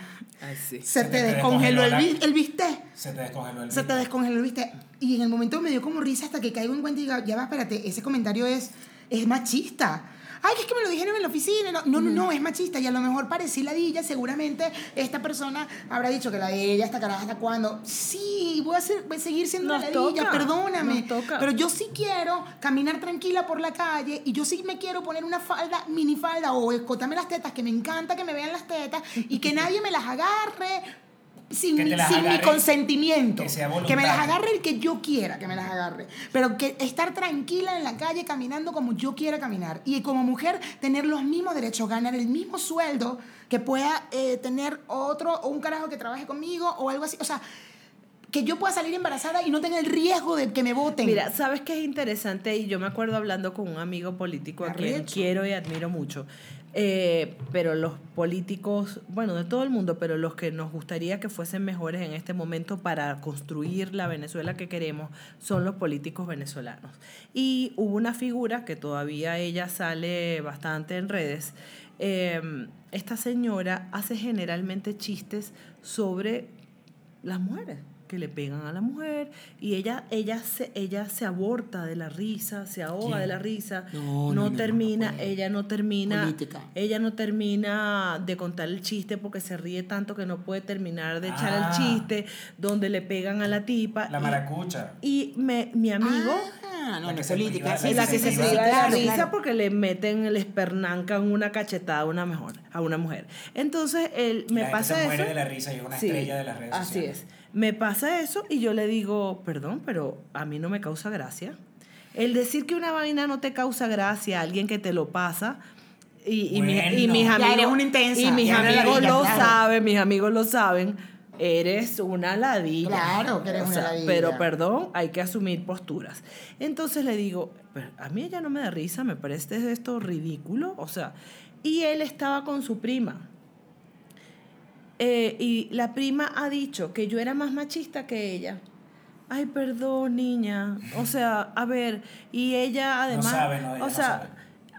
Ay, sí. Se, te, descongeló el, bistec. Se te descongeló el Se te bistec. descongeló el bistec. Y en el momento me dio como risa hasta que caigo en cuenta y digo, ya va, espérate, ese comentario es, es machista. Ay, es que me lo dijeron en la oficina. No, no, no, no, es machista. Y a lo mejor parecí ladilla. Seguramente esta persona habrá dicho que la de ella, esta caraja, hasta cuándo. Sí, voy a, ser- voy a seguir siendo Nos ladilla, toca, perdóname. toca. Pero yo sí quiero caminar tranquila por la calle y yo sí me quiero poner una falda, minifalda o escotarme las tetas, que me encanta que me vean las tetas y que nadie me las agarre sin, Que mi, sin consentimiento. que sea me las agarre el que yo quiera que me las agarre. Pero que estar tranquila en la calle caminando como yo quiera caminar. Y como mujer tener los mismos derechos, ganar el mismo sueldo que pueda eh, tener otro o un carajo que trabaje conmigo o algo así. O sea, que yo pueda salir embarazada y no tenga el riesgo de que me voten. Mira, ¿sabes qué es interesante? Y yo me acuerdo hablando con un amigo político a quien quiero y admiro mucho. Eh, pero los políticos, bueno, de todo el mundo, pero los que nos gustaría que fuesen mejores en este momento para construir la Venezuela que queremos son los políticos venezolanos. Y hubo una figura que todavía ella sale bastante en redes. eh, esta señora hace generalmente chistes sobre las mujeres que le pegan a la mujer y ella ella se ella se aborta de la risa se ahoga de la risa No, no, no, no, no termina ella no termina Política. ella no termina de contar el chiste porque se ríe tanto que no puede terminar de echar Ah. el chiste donde le pegan a la tipa La y- maracucha. y, me, mi amigo Ah, no, La no que es política. es la que se priva de la risa porque le meten, le espernancan una cachetada a una, mejor, a una mujer. Entonces, él, me la gente pasa se muere eso. de la risa y es una Sí, estrella de las redes Así sociales. es. Me pasa eso y yo le digo, perdón, pero a mí no me causa gracia. El decir que una vaina no te causa gracia a alguien que te lo pasa. Y, y, mi- y mis Ya amigos, eres una intensa, y mis amigos lo claro. saben, mis amigos lo saben, eres una ladilla. Claro que eres O una ladilla. Pero perdón, hay que asumir posturas. Entonces le digo, "Pero a mí ella no me da risa, me parece esto ridículo. O sea, Y él estaba con su prima. Eh, y la prima ha dicho que yo era más machista que ella. Ay, perdón, niña. O sea, a ver, y ella además, sabe, no, ella o no sea, sabe.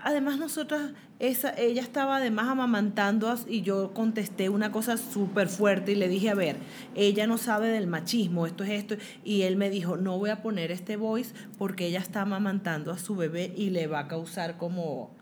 además nosotras esa ella estaba además amamantando y yo contesté una cosa súper fuerte y le dije, a ver, ella no sabe del machismo, esto es esto y él me dijo, "No voy a poner este voice porque ella está amamantando a su bebé y le va a causar como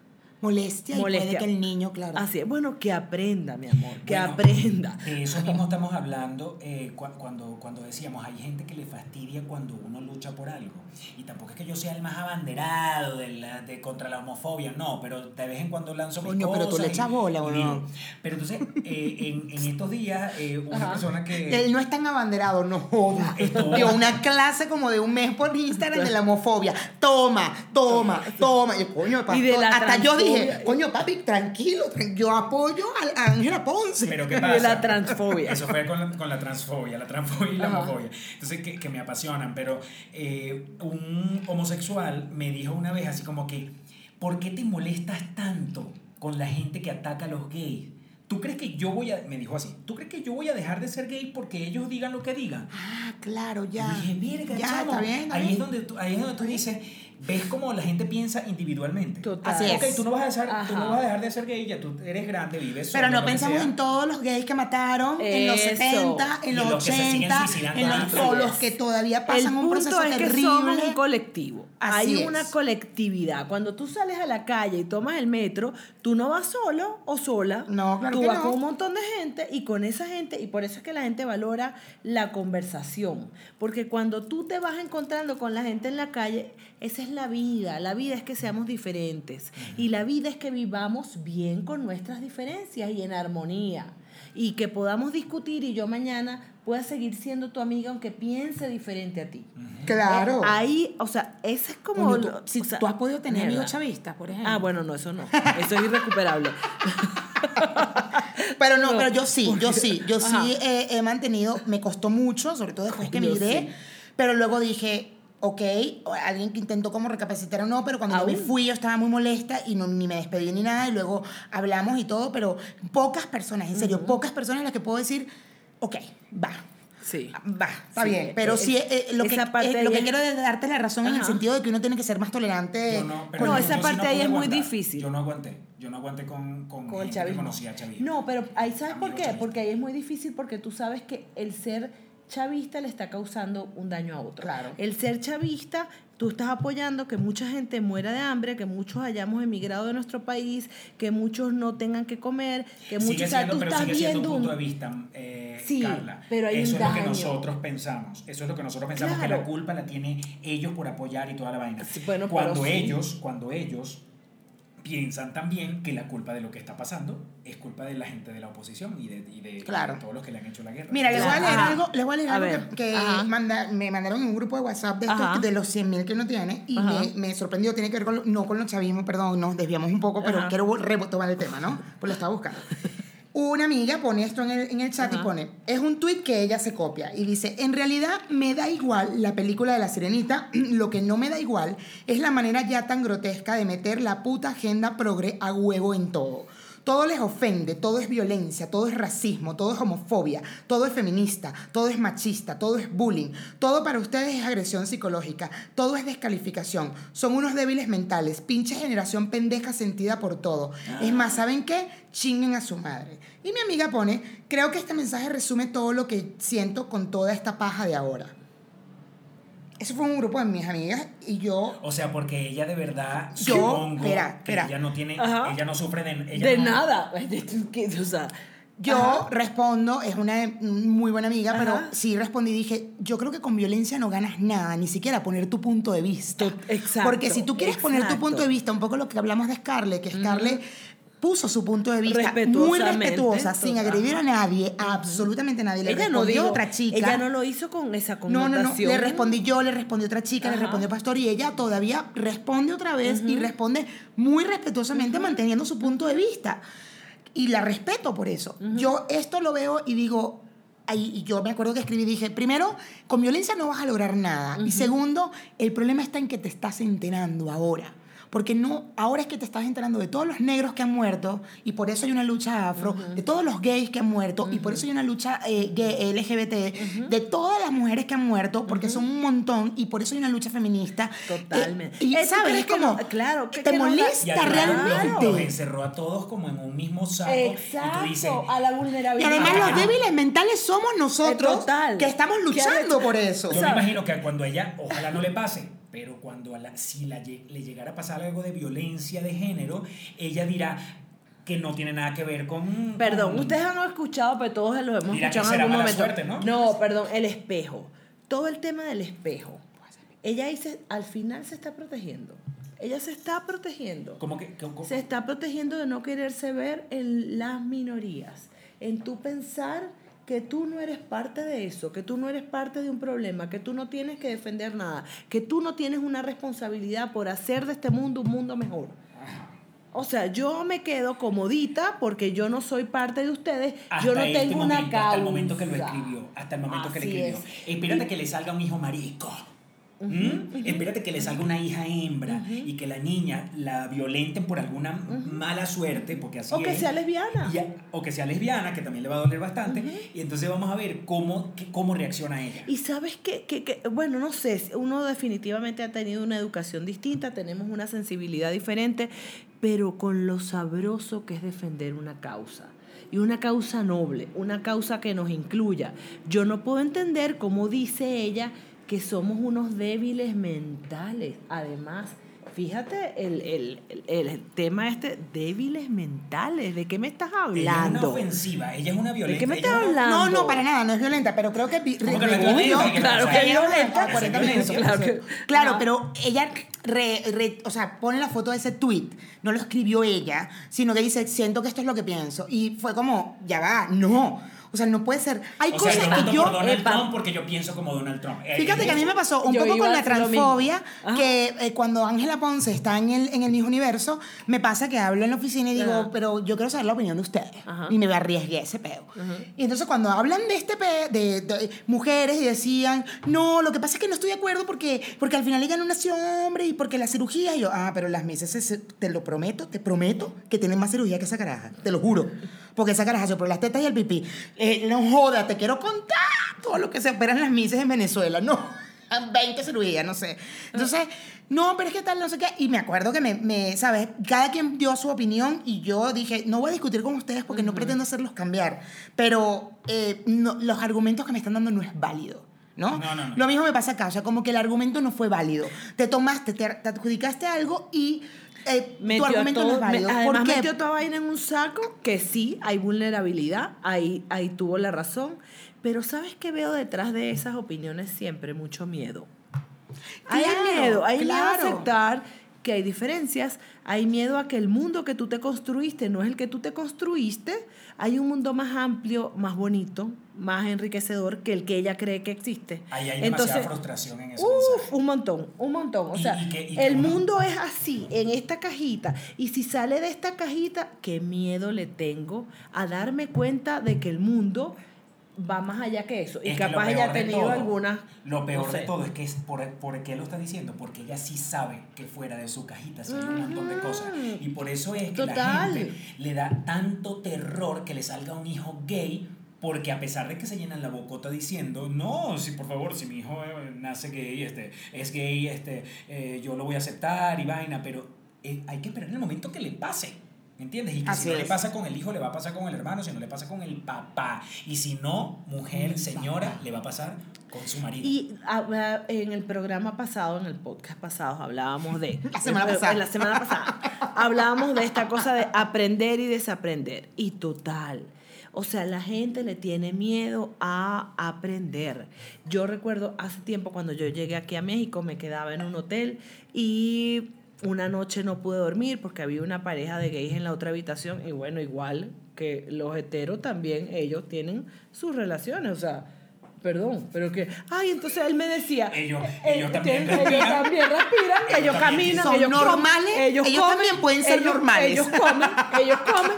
Molestia, y puede que el niño, claro. Así es, bueno, que aprenda, mi amor, que Bueno, aprenda. De eso mismo estamos hablando eh, cu- cuando, cuando decíamos, hay gente que le fastidia cuando uno lucha por algo. Y tampoco es que yo sea el más abanderado de la, de, contra la homofobia, no, pero de vez en cuando lanzo mis Coño, pero tú le echas bola, y ¿o no? Pero entonces, eh, en, en estos días, eh, una Ajá. persona que... Él no es tan abanderado, no joda. Dio una clase como de un mes por Instagram de la homofobia. Toma, toma, toma. Y, coño, pastor, Y de la hasta yo dije, coño, papi, tranquilo, tran- yo apoyo a Ángela Ponce. Pero ¿qué De pasa? la transfobia. Eso fue con la, con la transfobia, la transfobia y la Ajá. homofobia. Entonces, que, que me apasionan. Pero eh, un homosexual me dijo una vez así como que, ¿por qué te molestas tanto con la gente que ataca a los gays? ¿Tú crees que yo voy a, me dijo así, ¿tú crees que yo voy a dejar de ser gay porque ellos digan lo que digan? Ah, claro, ya. Y dije, verga, ya, chamo". está bien, está ahí, bien. Es donde tú, ahí es donde tú dices, ves cómo la gente piensa individualmente. Total. Así es. Ok, tú no, vas a dejar, tú no vas a dejar de ser gay, ya tú eres grande, vives Pero solo, no que pensamos en todos los gays que mataron en los Eso. 70, en Y los los que se siguen 80, suicidando en los, o los que todavía El pasan un punto proceso es que terrible. somos un colectivo. Así Hay es. una colectividad. Cuando tú sales a la calle y tomas el metro, tú no vas solo o sola. No, claro Tú que vas no. con un montón de gente y con esa gente, y por eso es que la gente valora la conversación. Porque cuando tú te vas encontrando con la gente en la calle, esa es la vida. La vida es que seamos diferentes. Y la vida es que vivamos bien con nuestras diferencias y en armonía. Y que podamos discutir y yo mañana pueda seguir siendo tu amiga aunque piense diferente a ti. Claro. Eh, ahí, o sea, ese es como... Coño, tú, lo- si o sea, tú has podido tener mierda. amigos chavistas, por ejemplo. Ah, bueno, no, eso no. Eso es irrecuperable. Pero no, pero yo sí, yo sí, yo Ajá. sí eh, he mantenido, me costó mucho, sobre todo después que Yo migré, sí. pero luego dije, ok, alguien que intentó como recapacitar o no, pero cuando yo me Aún. fui yo estaba muy molesta y no, ni me despedí ni nada, y luego hablamos y todo, pero pocas personas, en serio, pocas personas las que puedo decir, ok, va. Sí. Va, está Sí, bien, pero es- sí, eh, lo, que, esa parte eh, lo que quiero es darte la razón en el sentido de que uno tiene que ser más tolerante. Yo no, pero No, esa yo sí parte no ahí es muy difícil. Yo no aguanté. Yo no aguanté con, con, con gente que chavismo. conocía chavismo. No, pero ahí sabes por qué, chavista. porque ahí es muy difícil porque tú sabes que el ser chavista le está causando un daño a otro. Claro. El ser chavista, tú estás apoyando que mucha gente muera de hambre, que muchos hayamos emigrado de nuestro país, que muchos no tengan que comer, que muchos, sigue o sea, siendo, tú pero estás sigue siendo viendo un punto un- de vista, eh, Sí, Carla. pero hay Eso un es lo que daño. nosotros pensamos. Eso es lo que nosotros pensamos que Claro. la culpa la tienen ellos por apoyar y toda la vaina. Sí, bueno, cuando pero sí. ellos, cuando ellos piensan también que la culpa de lo que está pasando es culpa de la gente de la oposición y de, y de- Claro. de todos los que le han hecho la guerra. Mira, les voy a leer Ajá. algo, les voy a leer A algo que, que ajá. manda- me mandaron en un grupo de WhatsApp de, estos, de los 100 mil que uno tiene y me, me sorprendió, tiene que ver con, no con los chavismo, perdón, nos desviamos un poco, pero Ajá. quiero retomar el tema, ¿no? Pues lo estaba buscando. Una amiga pone esto en el, en el chat y pone, es un tweet que ella se copia y dice, en realidad me da igual la película de la sirenita, lo que no me da igual es la manera ya tan grotesca de meter la puta agenda progre a huevo en todo. Todo les ofende, todo es violencia, todo es racismo, todo es homofobia, todo es feminista, todo es machista, todo es bullying, todo para ustedes es agresión psicológica, todo es descalificación, son unos débiles mentales, pinche generación pendeja sentida por todo. Es más, ¿saben qué? Chinguen a su madre. Y mi amiga pone, creo que este mensaje resume todo lo que siento con toda esta paja de ahora. Eso fue un grupo de mis amigas y yo O sea, porque ella de verdad, Yo- supongo espera, que espera. ella no tiene, Ajá. ella no sufre de, ella de no- nada. Que, o sea, Yo ajá. respondo, es una muy buena amiga, pero sí respondí y dije, yo creo que con violencia no ganas nada, ni siquiera poner tu punto de vista. To- exacto, Porque si tú quieres poner tu punto de vista, un poco lo que hablamos de Scarlett, que Scarlett puso su punto de vista muy respetuosa, sin total. agredir a nadie, a absolutamente nadie. Le ella no respondió dijo, otra chica. ella no lo hizo con esa No, no, connotación. no. Le respondí yo, le respondió otra chica, le Ajá. respondió Pastor y ella todavía responde otra vez y responde muy respetuosamente manteniendo su punto de vista. Y la respeto por eso. Yo esto lo veo y digo, ahí, y yo me acuerdo que escribí y dije, primero, con violencia no vas a lograr nada. Y segundo, el problema está en que te estás enterando ahora. Porque no, ahora es que te estás enterando de todos los negros que han muerto y por eso hay una lucha afro, de todos los gays que han muerto y por eso hay una lucha eh, gay, LGBT, de todas las mujeres que han muerto, porque son un montón y por eso hay una lucha feminista. Totalmente. Eh, y Eh, ¿tú sabes, es como, no? Claro, que- te que Y molesta además realmente. los encerró a todos como en un mismo saco. Exacto, Y tú dices, a la Y vulnerabilidad. además Ah. los débiles mentales somos nosotros Total. que estamos ¿Qué luchando ha- por eso. Yo me imagino que cuando ella, ojalá no le pase, pero cuando a la- si la le llegara a pasar algo de violencia de género, ella dirá que no tiene nada que ver con... Perdón, con- ustedes han escuchado, pero todos lo hemos Dirá que escuchado en será algún mala momento. suerte, ¿no? No, perdón, el espejo. Todo el tema del espejo. Ella dice, al final se está protegiendo. Ella se está protegiendo. Como que, que- como- Se está protegiendo de no quererse ver en las minorías. En tu pensar que tú no eres parte de eso, que tú no eres parte de un problema, que tú no tienes que defender nada, que tú no tienes una responsabilidad por hacer de este mundo un mundo mejor. O sea, yo me quedo comodita porque yo no soy parte de ustedes, hasta yo no este tengo una causa. Hasta el momento que lo escribió. Hasta el momento que lo escribió. es. Espérate que le salga un hijo marico. ¿Mm? Espérate que le salga una hija hembra y que la niña la violenten por alguna mala suerte, porque así O que sea lesbiana. A- o que sea lesbiana, que también le va a doler bastante. Y entonces vamos a ver cómo, cómo reacciona ella. Y sabes que, que, que, bueno, no sé, uno definitivamente ha tenido una educación distinta, tenemos una sensibilidad diferente, pero con lo sabroso que es defender una causa. Y una causa noble, una causa que nos incluya. Yo no puedo entender cómo dice ella que somos unos débiles mentales. Además, fíjate el, el, el, el tema este, débiles mentales. ¿De qué me estás Ella es una hablando? ofensiva, ella es una violenta. ¿De qué me estás una- hablando? No, no, para nada, no es violenta, pero creo que... vi- ¿Cómo que no? Claro que es violenta. a 40 Esa es minutos. Claro que- Claro, pero ella, re- re- o sea, pone la foto de ese tweet, no lo escribió ella, sino que dice, siento que esto es lo que pienso. Y fue como, ya va, no. O sea, no puede ser. Hay O sea, cosas yo voto que yo... por Donald Epa. Trump porque yo pienso como Donald Trump. Eh, Fíjate que a mí me pasó un poco con la transfobia, Ajá. que eh, cuando Ángela Ponce está en el, en el mismo universo, me pasa que hablo en la oficina y digo, Ajá. pero yo quiero saber la opinión de ustedes. Ajá. Y me arriesgué ese peo. Y entonces cuando hablan de este peo, de, de mujeres y decían, no, lo que pasa es que no estoy de acuerdo porque, porque al final ella no nació hombre y porque la cirugía, y yo, ah, pero las misas, te lo prometo, te prometo que tienen más cirugía que esa caraja, te lo juro. Porque esa caraja se operó las tetas y el pipí. Eh, no joda, te quiero contar todo lo que se operan las mises en Venezuela. No, 20 cirugías, no sé. Entonces, no, pero es que tal, no sé qué. Y me acuerdo que me, me, ¿sabes? Cada quien dio su opinión y yo dije, no voy a discutir con ustedes porque no pretendo hacerlos cambiar. Pero eh, no- los argumentos que me están dando no es válido. ¿no? No, no, no. Lo mismo me pasa acá, o sea, como que el argumento no fue válido. Te tomaste, te, te adjudicaste algo y eh, tu argumento no todo- es válido. me- ¿Por además qué? metió toda vaina en un saco, que sí, hay vulnerabilidad, ahí, ahí tuvo la razón. Pero ¿sabes qué veo detrás de esas opiniones siempre? Mucho miedo. Hay Claro, miedo, hay miedo a aceptar que hay diferencias, hay miedo a que el mundo que tú te construiste no es el que tú te construiste, hay un mundo más amplio, más bonito, más enriquecedor que el que ella cree que existe. Ahí hay demasiada frustración en ese Uf, mensaje. un montón, un montón. O sea, y que- y que el mundo es así, en esta cajita. Y si sale de esta cajita, qué miedo le tengo a darme cuenta de que el mundo va más allá que eso. Y Es capaz ella ha tenido todo- algunas. Lo peor no de todo es que es por, por qué lo está diciendo, porque ella sí sabe que fuera de su cajita sí hay un montón de cosas. Y por eso es que la gente le da tanto terror que le salga un hijo gay. Porque a pesar de que se llenan la bocota diciendo, no, si por favor, si mi hijo eh, nace gay, este, es gay, este, eh, yo lo voy a aceptar y vaina, pero eh, hay que esperar el momento que le pase. ¿Me entiendes? Y que Así si no le pasa con el hijo, le va a pasar con el hermano, si no le pasa con el papá. Y si no, mujer, señora, le va a pasar con su marido. Y ah, en el programa pasado, en el podcast pasado, hablábamos de. La semana pasada. En la semana pasada. hablábamos de esta cosa de aprender y desaprender. Y total. O sea, la gente le tiene miedo a aprender. Yo recuerdo hace tiempo cuando yo llegué aquí a México, me quedaba en un hotel y una noche no pude dormir porque había una pareja de gays en la otra habitación y bueno, igual que los heteros también, ellos tienen sus relaciones, o sea, perdón, pero que, ay, entonces él me decía, Ellos- eh, ellos también tienen- respiran. ellos también respiran, Ellos ellos también caminan, son ellos comen, normales, ellos también pueden ser ellos- normales. Ellos comen, ellos comen,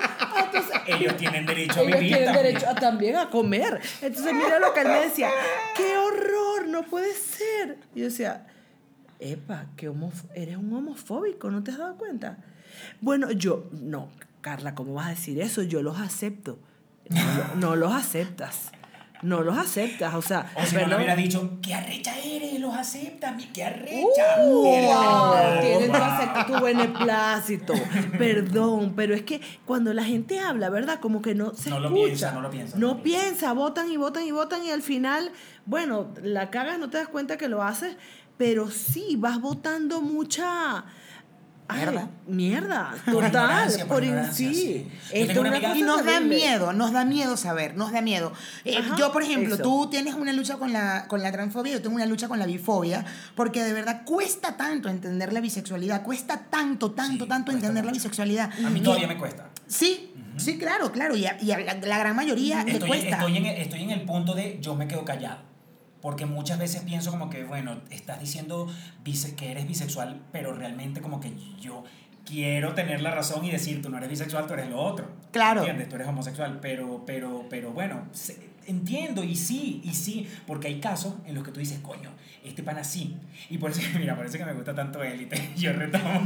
entonces Ellos tienen derecho a ellos vivir tienen también. derecho a, también a comer. Entonces, mira lo que él me decía, qué horror, no puede ser. Y yo decía, epa, que eres un homofóbico, ¿no te has dado cuenta? Bueno, yo, no, Carla, ¿cómo vas a decir eso? Yo los acepto. No, lo- no los aceptas. No los aceptas, o sea, O si no le hubiera dicho, qué arrecha eres, los aceptas, mi qué arrecha. Uh, wow, la tienen tu, bomba. acep- tu beneplácito. Perdón, pero es que cuando la gente habla, ¿verdad? Como que no se No lo escucha. piensa, no lo piensa, No no lo piensa, votan y votan y votan y al final, bueno, la cagas, no te das cuenta que lo haces, pero sí, vas votando mucha... ay, Mierda. total, ignorancia, por ignorancia, sí. Esto una una Y nos da miedo, nos da miedo saber, nos da miedo. Eh, Ajá, yo, por ejemplo, eso. tú tienes una lucha con la, con la transfobia, yo tengo una lucha con la bifobia, porque de verdad cuesta tanto entender la bisexualidad, cuesta tanto, tanto, Sí, tanto entender la bisexualidad. A mí todavía me cuesta. Sí, sí, claro, claro, y a, y a la, la gran mayoría le Estoy, cuesta. estoy, en, el- estoy en el punto de yo me quedo callado. Porque muchas veces pienso como que, bueno, estás diciendo que eres bisexual, pero realmente como que yo quiero tener la razón y decir, tú no eres bisexual, tú eres lo otro. Claro. ¿Entiendes? Tú eres homosexual, pero, pero, pero bueno, se- entiendo y sí, y sí, porque hay casos en los que tú dices, coño, este pan así. Y por eso, mira, por eso que me gusta tanto Élite. Yo retomo.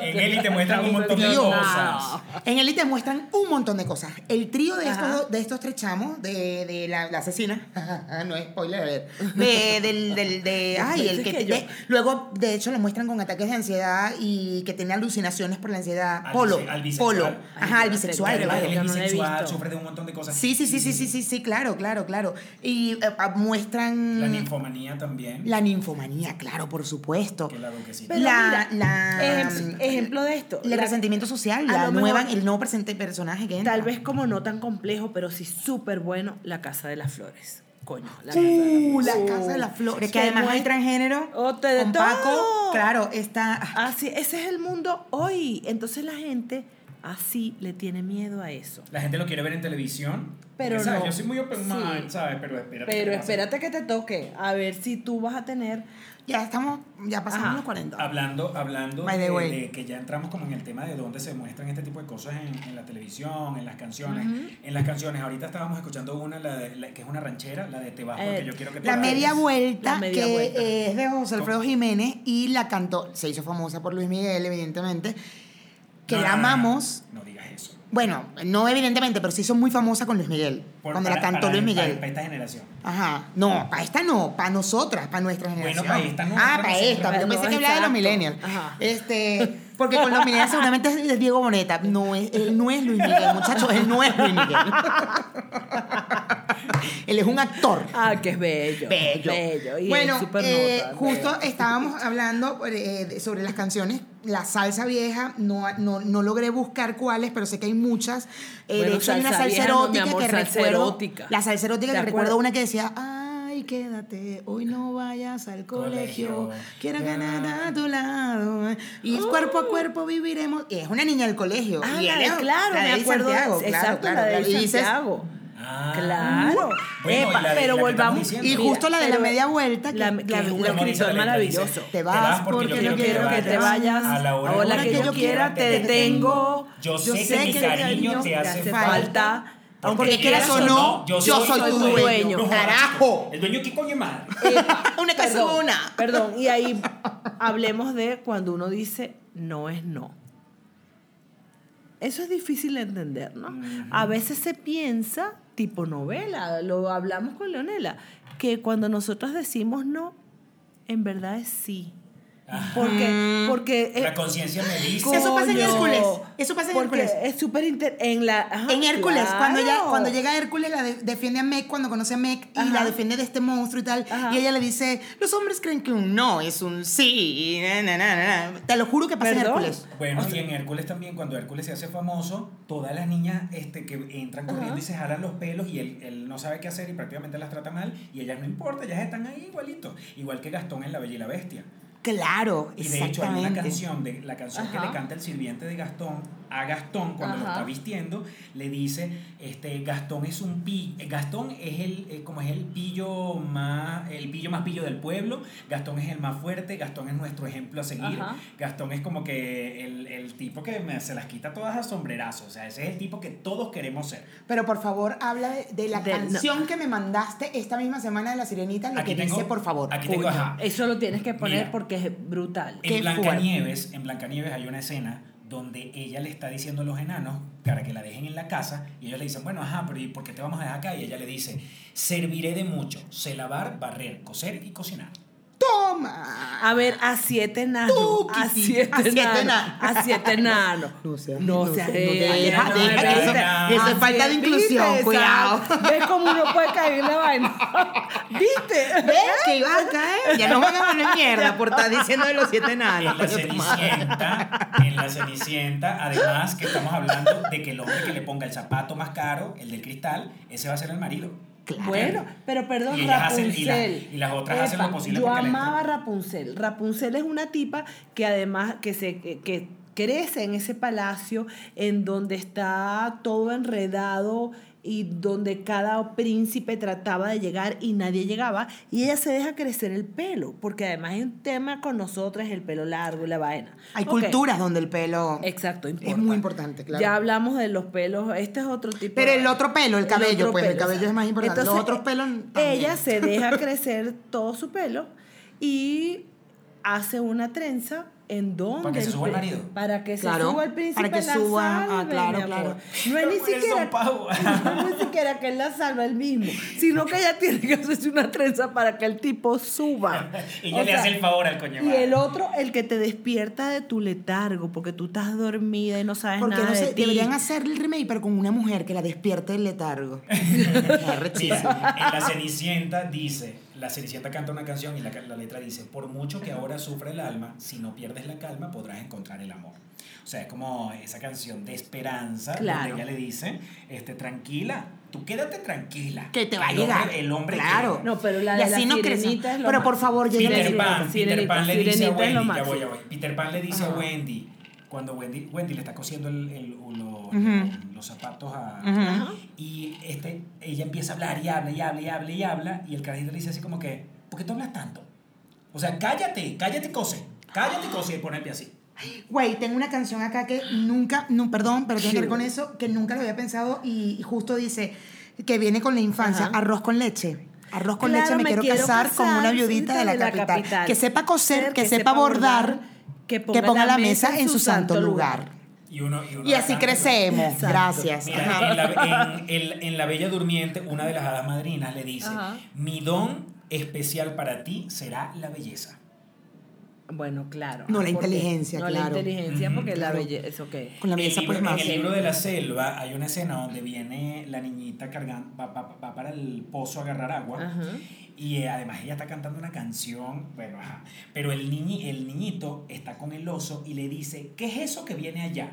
En Élite muestran un montón de Trío. cosas. En Elite muestran un montón de cosas. El trío de estos, de estos tres chamos, de, de la, la asesina, no es spoiler, de, del, del, de, ay, el que, de- luego, de hecho, lo muestran con ataques de ansiedad y que tiene alucinaciones por la ansiedad. Polo, al bisexual. polo, ajá, al bisexual, he bisexual, sufre de un montón de cosas. Sí, sí, sí, sí, sí, sí, sí, claro, claro, claro. Y eh, ah, muestran La ninfomanía también. la ninfomanía, claro, por supuesto. que la duquesita. Pero La- mira, la- ejem- ejemplo de esto. El la- resentimiento social, la nueva, mejor- el nuevo presente personaje que entra. Tal vez como no tan complejo, pero sí súper bueno, La Casa de las Flores. Coño, La Casa de las Uh, Flores. la casa de las flores, que además hay transgénero. Oh, te de Paco, todo. claro, está. Así, ese es el mundo hoy. Entonces la gente así le tiene miedo a eso. La gente lo quiere ver en televisión. Pero ¿sabes? no. Yo soy muy open Sí. mind, ¿sabes? Pero espérate. Pero que espérate que te toque, a ver si tú vas a tener... Ya estamos, ya pasamos Ajá. los 40. Hablando, hablando By the de, way. de que ya entramos como en el tema de dónde se muestran este tipo de cosas en, en la televisión, en las canciones. En las canciones, ahorita estábamos escuchando una, la de- la- que es una ranchera, la de Te vas porque Eh, yo quiero que te La vayas. media vuelta, La media que vuelta. es de José Alfredo Jiménez y la cantó, se hizo famosa por Luis Miguel, evidentemente, que No, la no, no, no, amamos. No, digas eso. Bueno, no evidentemente, pero se hizo muy famosa con Luis Miguel, Por- cuando para- la cantó para- Luis Miguel. Para, esta generación. Ajá. No, para esta no, para nosotras, para nuestra Bueno, generación. para esta no, Ah, para esta. Yo pensé que hablaba de los millennials. Ajá. Este, porque con los millennials seguramente es Diego Boneta. No, es, él no es Luis Miguel, muchachos, él no es Luis Miguel. él es un actor. Ah, que es bello. Bello. Bello. Y bueno, es eh, nota, justo bello. estábamos hablando eh, de- sobre las canciones. La salsa vieja, no, no, no logré buscar cuáles, pero sé que hay muchas. Eh, de Bueno, hecho, hay una salsa vieja, no, erótica amor, que salsa recuerdo. erótica. La salsa erótica ¿Te que recuerdo una que decía, ay, quédate, hoy no vayas al colegio, Colegio. quiero ganar a tu lado. Y cuerpo a cuerpo viviremos. Y es una niña del colegio. Ah, y él de- claro, la de me acuerdo. Santiago, claro, exacto, claro, la de claro. Y dices, Santiago. Ah. Claro. Bueno, Epa, y la de- pero la que estamos volvamos. diciendo. Y justo la de la media vuelta, que- la, que que es la- la letra, maravilloso. dice, Te vas porque yo quiero que te vayas. A la hora que yo quiera te detengo. Yo sé que mi cariño te hace falta. Porque quieras o no, yo soy tu dueño. No Carajo. El dueño, ¿qué coño es madre? Una casa Perdón, una. Perdón, y ahí hablemos de cuando uno dice no es no. Eso es difícil de entender, ¿no? A veces se piensa, tipo novela, lo hablamos con Leonela, que cuando nosotros decimos no, en verdad es sí. Porque, porque eh, La conciencia me dice. Eso pasa en Hércules, eso pasa en porque Hércules. Es súper inter- en la ajá, En Hércules, cuando, ella, claro. cuando llega Hércules, la de- defiende a Meg cuando conoce a Meg y Ajá. la defiende de este monstruo y tal. Ajá. Y ella le dice: Los hombres creen que un no es un sí. na, na, na, na, na". Te lo juro que pasa en. Hércules. Bueno, y en Hércules también, cuando Hércules se hace famoso, todas las niñas este, que entran corriendo Ajá. y se jalan los pelos y él, él no sabe qué hacer y prácticamente las trata mal y ellas no importa, ellas están ahí igualito. Igual que Gastón en La Bella y la Bestia. Claro, Y de hecho hay una canción, de, la canción que le canta el sirviente de Gastón a Gastón cuando lo está vistiendo, le dice, este, Gastón es un pillo, Gastón es el, eh, como es el pillo más, el pillo más pillo del pueblo, Gastón es el más fuerte, Gastón es nuestro ejemplo a seguir, Ajá. Gastón es como que el, el tipo que me- se las quita todas a sombrerazos, o sea, ese es el tipo que todos queremos ser. Pero por favor, habla de, de la De- no. canción que me mandaste esta misma semana de La Sirenita, lo Aquí que tengo- dice, por favor. aquí tengo. Eso lo tienes que poner Mira. porque es brutal. En Blancanieves, en Blancanieves hay una escena donde ella le está diciendo a los enanos para que la dejen en la casa y ellos le dicen, bueno, ajá, pero ¿y por qué te vamos a dejar acá? Y ella le dice, serviré de mucho, sé lavar, barrer, coser y cocinar. A ver, a siete enanos. Tú, A siete a siete enanos. A siete enanos. No seas- No no seas deja- no, deja eso- no. eso es Así falta de inclusión, cuidado. ¿Ves cómo uno puede caer en la vaina? ¿Viste? ¿Ves que ibas a caer? Ya no van a poner mierda por estar diciendo de los siete enanos. En la. Cenicienta, en la Cenicienta, además que estamos hablando de que el hombre que le ponga el zapato más caro, el del cristal, ese va a ser el marido. Bueno, pero perdón, Y ellas hacen- Rapunzel. y la- y las otras hacen lo posible Yo porque amaba Rapunzel. Rapunzel es una tipa que además que se que crece en ese palacio en donde está todo enredado y donde cada príncipe trataba de llegar y nadie llegaba y ella se deja crecer el pelo porque además hay un tema con nosotras el pelo largo y la vaina Hay culturas donde el pelo exacto importa. es muy importante, claro. ya hablamos de los pelos este es otro tipo Pero el otro pelo, el cabello, pues, el cabello es más importante. Los otros pelos también. Ella se deja crecer todo su pelo y hace una trenza en donde Para que se el suba el marido. para que se Claro, suba el príncipe para que la suba, ah, claro, claro. no es ni siquiera no es ni siquiera que él la salva él mismo sino que ella tiene que hacerse una trenza para que el tipo suba Ella O le sea, hace el favor al coño. y el otro el que te despierta de tu letargo porque tú estás dormida y no sabes Porque nada no de sé, ti. deberían hacer el remake, pero con una mujer que la despierte del letargo. Mira, en la Cenicienta dice, la Cenicienta canta una canción y la, la letra dice, por mucho que ahora sufra el alma, si no pierdes la calma podrás encontrar el amor. O sea, es como esa canción de esperanza, Claro. donde ella le dice, este, tranquila, tú quédate tranquila. Que te va a El llegar. hombre- el hombre Claro. quiere. no pero la Y así la no es lo Pero más- por favor, Peter Pan, Peter Pan le dice a Wendy, ya voy, ya voy. Peter Pan le dice a. Wendy, cuando Wendy, Wendy le está cosiendo el, el- los, Ujú. los zapatos a... Ujú. Y este, ella empieza a hablar y habla y habla y habla y habla y el carajito le dice así como que, ¿por qué tú hablas tanto? O sea, cállate, cállate y cose, cállate y cose y pone el pie así. Güey, tengo una canción acá que nunca, no, perdón, pero tiene que ver con eso, que nunca lo había pensado y, justo dice que viene con la infancia, Ajá. arroz con leche. Arroz con Claro, leche, me, quiero, casar con una viudita de la, capital. Que sepa coser, que, sepa bordar, que ponga, la mesa en su santo lugar. Y, uno, y, uno Y así crecemos. Exacto. Gracias. Mira, Ajá. en la, en, el- en la Bella Durmiente, una de las hadas madrinas le dice, Ajá. mi don especial para ti será la belleza. Bueno, claro. No, la inteligencia, No, claro. la inteligencia, porque la belleza, eso qué. Con la En el belleza, libro- pues más. En el libro de la selva hay una escena donde viene la niñita cargando, va, va- va para el pozo a agarrar agua. Ajá. Y eh, además ella está cantando una canción, bueno, ajá. Pero el, niñi, el niñito está con el oso y le dice, ¿qué es eso que viene allá?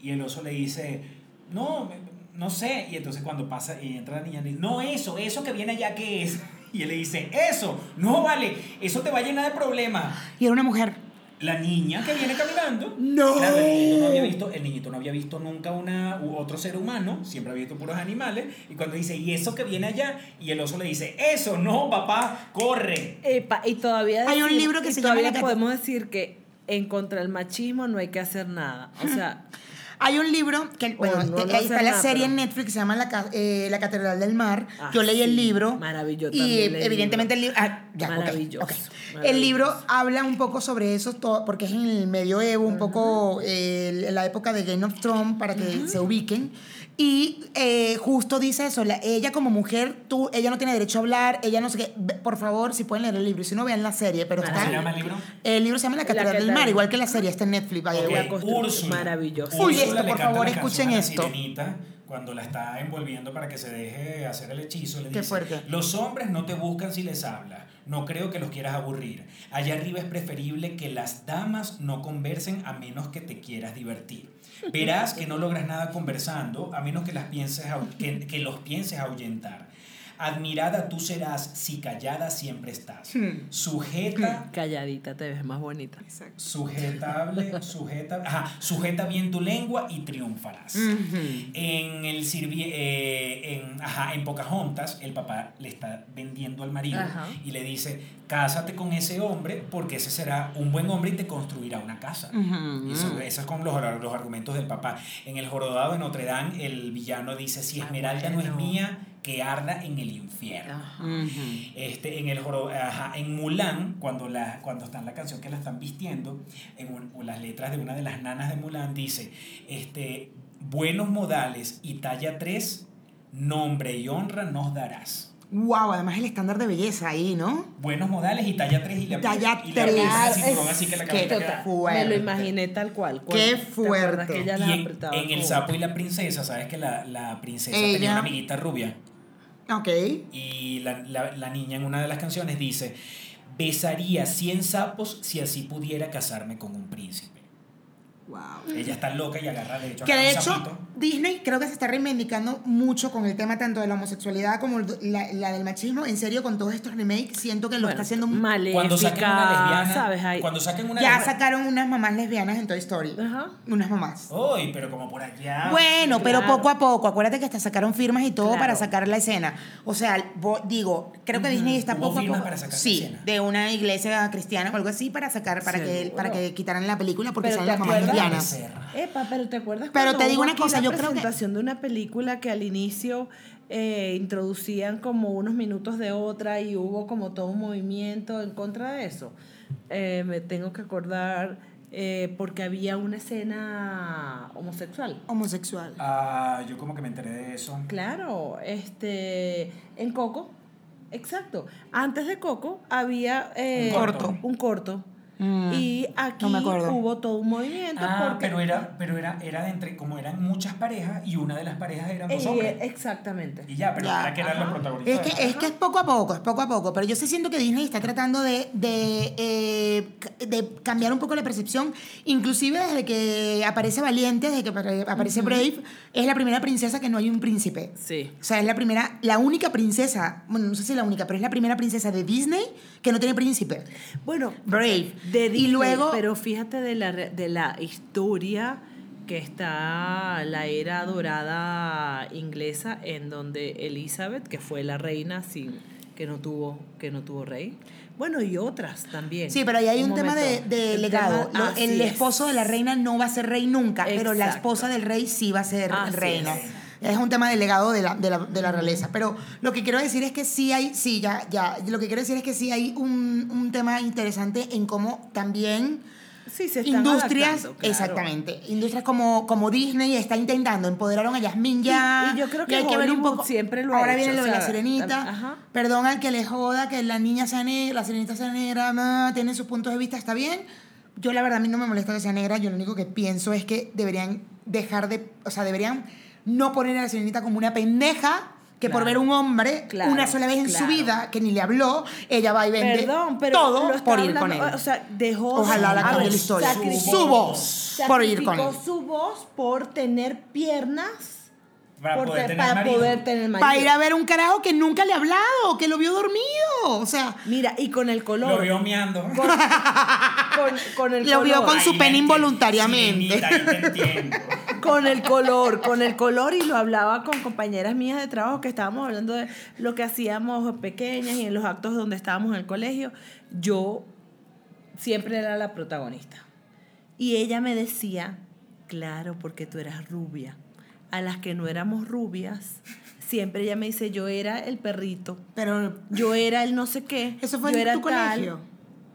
Y el oso le dice, no, no sé. Y entonces cuando pasa y entra la niña, le dice, no, eso, eso que viene allá, ¿qué es? Y él le dice, eso, no vale, eso te va a llenar de problemas. Y era una mujer. La niña que viene caminando. No. Claro, el niñito no había visto, el niñito no había visto nunca una, u otro ser humano, siempre había visto puros animales. Y cuando dice, ¿y eso que viene allá? Y el oso le dice, eso, no, papá, corre. Epa, y todavía Hay un libro que se llama todavía La cat- podemos decir que en contra del machismo no hay que hacer nada. O sea, Hay un libro que, bueno, no, no eh, ahí está hacer la nada, serie pero- en Netflix que se llama La, eh, La Catedral del Mar. Ah, Yo leí el sí, libro. maravilloso, Y leí el evidentemente el libro. Ah, ya, Maravilloso, ok. maravilloso. El libro habla un poco sobre eso, todo, porque es en el medioevo, un poco eh, la época de Game of Thrones, para que se ubiquen. Y eh, justo dice eso, la- ella como mujer, tú, ella no tiene derecho a hablar, ella no sé qué. Por favor, si pueden leer el libro, y si no vean la serie, pero ¿Cómo está... se llama el libro? El libro se llama La Catedral del. Mar, igual que la serie, está en Netflix. by the Ok, way. constru- Úrsula. maravilloso. Uy, esto, por favor, escuchen esto. sirenita cuando la está envolviendo para que se deje hacer el hechizo. Le Qué dice, fuerte. Los hombres no te buscan si les hablas. No creo que los quieras aburrir. Allá arriba es preferible que las damas no conversen a menos que te quieras divertir. Verás que no logras nada conversando a menos que, las pienses, que, que los pienses ahuyentar. Admirada tú serás si callada siempre estás. Hmm. Sujeta calladita te ves más bonita. Sujetable, sujeta, ajá, sujeta bien tu lengua y triunfarás. En el sirvi- eh, en, ajá, en Pocahontas, el papá le está vendiendo al marido Ajá. y le dice, cásate con ese hombre porque ese será un buen hombre y te construirá una casa. Ujú. Y eso, eso es con los, los argumentos del papá. En el Jorodado de Notre Dame, el villano dice, si Ah, Esmeralda no es mía, que arda en el infierno. Este, en, el joro- ajá, en Mulan, cuando, la, cuando está en la canción que la están vistiendo, en un- o las letras de una de las nanas de Mulan dice, este, buenos modales y talla 3, nombre y honra nos darás. Wow, además el estándar de belleza ahí, ¿no? Buenos modales y talla 3 y le Talla y le tres. aprietas el Claro, cinturón es así que la que cabeza Total, queda- fuerte. me lo imaginé tal cual. Qué ¿Te acuerdas fuerte. que ella Y en, en El sapo y la princesa, ¿sabes que la, la princesa Ella- tenía una amiguita rubia? Y la, la, la niña en una de las canciones dice, besaría 100 sapos si así pudiera casarme con un príncipe. Wow. Ella está loca y agarra de hecho Que de hecho. Disney creo que se está reivindicando mucho con el tema tanto de la homosexualidad como la, la del machismo. En serio, con todos estos remakes, siento que lo Bueno, está haciendo muy... Maléfica, Cuando saquen una lesbiana, ¿sabes? Ahí- cuando saquen una Ya sacaron unas mamás lesbianas en Toy Story. Ajá. Unas mamás. Uy, pero como por allá. Bueno, pero poco a poco. Acuérdate que hasta sacaron firmas y todo Claro. para sacar la escena. O sea, digo, creo que Disney está ¿Hubo poco a firmas poco. para sacar la sí, escena? de una iglesia cristiana o algo así para sacar, para que para que quitaran la película porque salen ¿te las mamás Epa, pero ¿te acuerdas Pero cuando te digo una cosa, yo creo que- presentación de una película que al inicio eh, introducían como unos minutos de otra y hubo como todo un movimiento en contra de eso? Eh, me tengo que acordar eh, porque había una escena homosexual. Homosexual. Ah, yo como que me enteré de eso. Claro, este, en Coco, exacto. Antes de Coco había eh, Un corto. un corto. Mm, Y aquí no hubo todo un movimiento. Ah, porque, pero era, pero era, era de entre, como eran muchas parejas y una de las parejas eran dos Eh, hombres. exactamente. Y ya, pero Ya, era que eran los protagonistas. Es que, es que es poco a poco, es poco a poco, pero yo sí siento que Disney está tratando de, de, eh, de cambiar un poco la percepción, inclusive desde que aparece Valiente, desde que apare- aparece Brave, es la primera princesa que no hay un príncipe. Sí. O sea, es la primera, la única princesa, bueno, no sé si la única, pero es la primera princesa de Disney que no tiene príncipe. Bueno, Brave. De Y luego- pero fíjate de la, de la historia que está la era dorada inglesa en donde Elizabeth, que fue la reina sin que no tuvo que no tuvo rey. Bueno, y otras también. Sí, pero ahí hay un, tema de, de El legado. tema- el es. esposo de la reina no va a ser rey nunca, pero la esposa del rey sí va a ser Así reina. es. Es un tema de legado de la, de, la, de la realeza. Pero lo que quiero decir es que sí hay, sí, ya, ya, lo que quiero decir es que sí hay un, un tema interesante en cómo también Sí, se están industrias, claro. exactamente, industrias como, como Disney está intentando empoderar a Yasmín ya. Y- y yo creo que hay que ver un poco. siempre lo ha Ahora hecho, viene lo de la sirenita. ajá. Perdón al que le joda que la niña sea negra, la sirenita sea negra, tiene sus puntos de vista, está bien. Yo la verdad a mí no me molesta que sea negra, yo lo único que pienso es que deberían dejar de, o sea, deberían no poner a la sirenita como una pendeja que por ver un hombre Claro, una sola vez en su vida que ni le habló, ella va y vende Perdón, pero todo por ir con él. O sea, dejó. Ojalá la cambie la historia. Su voz por ir con él. su voz por tener piernas Para por poder te- tener para marido. poder tener marido. Para ir a ver un carajo que nunca le ha hablado, que lo vio dormido. O sea, Mira, y con el color. Lo vio meando. Con, con- con el Lo vio con su enti- involuntariamente. Entiendo. con el color, con el color y lo hablaba con compañeras mías de trabajo que estábamos hablando de lo que hacíamos pequeñas y en los actos donde estábamos en el colegio. Yo siempre era la protagonista. Y ella me decía, claro, porque tú eras rubia. A las que no éramos rubias, siempre ella me dice, yo era el perrito, pero, yo era el no sé qué. ¿Eso fue yo en era tu tal". colegio?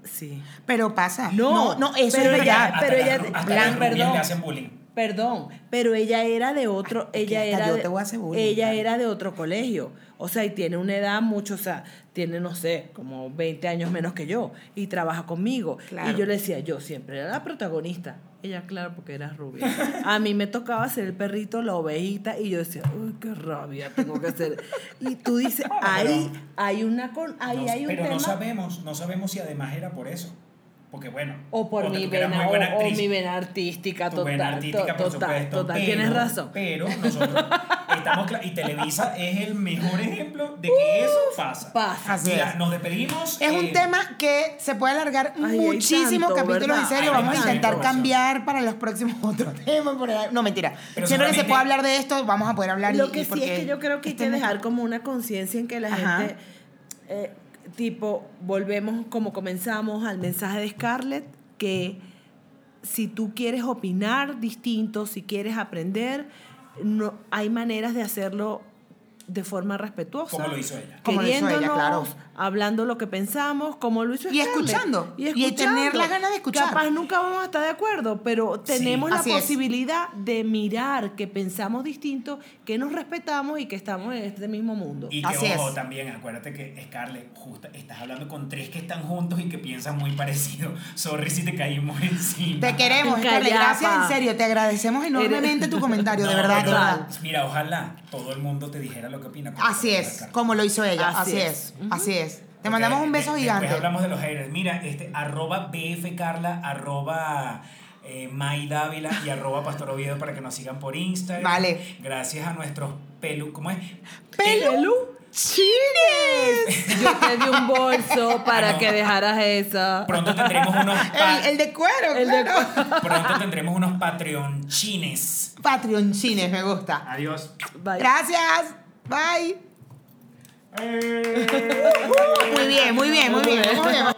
Sí. pero pasa. No, no, eso pero es ella- verdad. Pero ella- hasta Blan, las rubias perdón. le hacen bullying. Perdón, pero ella era de otro, ella era yo de- te voy a hacer bullying, ella claro. era de otro colegio. O sea, y tiene una edad mucho, o sea, tiene no sé, como 20 años menos que yo y trabaja conmigo. Claro. Y yo le decía, yo siempre era la protagonista. Ella, claro, porque era rubia. A mí me tocaba ser el perrito, la ovejita y yo decía, uy, qué rabia tengo que ser. Y tú dices, ahí hay una con, ahí No, hay un pero tema no sabemos, no sabemos si además era por eso. Porque bueno. o por mi vena muy buena o, mi vena artística tu total, vena artística, to- por total, supuesto. total, pero- tienes razón. Pero nosotros estamos y Televisa es el mejor ejemplo de que eso pasa. Pasa. Así Mira, es. nos despedimos. Es un eh, tema que se puede alargar Ay, muchísimos tanto, capítulos, ¿verdad? en serio. Hay Vamos a intentar cambiar para los próximos otros temas. No, mentira. Pero Siempre que se pueda hablar de esto, vamos a poder hablar. Lo y que sí es que yo creo que hay este que dejar como una conciencia en que la Ajá. gente, eh, tipo, volvemos como comenzamos al mensaje de Scarlett, que si tú quieres opinar distinto, si quieres aprender, no, hay maneras de hacerlo de forma respetuosa. Como lo hizo ella. Como lo hizo ella, Queriéndonos, claro. Hablando lo que pensamos, como lo hizo Y Scarlett. escuchando. Y tener las ganas de escuchar. Capaz nunca vamos a estar de acuerdo, pero tenemos la es. posibilidad de mirar que pensamos distinto, que nos respetamos y que estamos en este mismo mundo. Y que Así ojo es. también, acuérdate que Scarlett, justo, estás hablando con tres que están juntos y que piensan muy parecido. Sorry si te caímos encima. Te queremos, Scarlett. Gracias, en serio. Te agradecemos enormemente tu comentario, de verdad, de pero, verdad. Mira, ojalá todo el mundo te dijera lo que opina. Así es, como lo hizo ella. Así, Así es, así es. Te mandamos un beso gigante. Después hablamos de los haters. Mira, este, arroba bfcarla, arroba eh, May Dávila y arroba Pastor Oviedo para que nos sigan por Instagram. Vale. Gracias a nuestros pelu... ¿Cómo es? ¡Pelu! ¡Chines! Yo te di un bolso para Ah, no. que dejaras esa. Pronto tendremos unos... El, el de cuero, El de claro. Pronto tendremos unos Patreon chines. Patreon Cines, me gusta. Adiós. Bye. Gracias. Bye. Muy bien, muy bien, muy bien.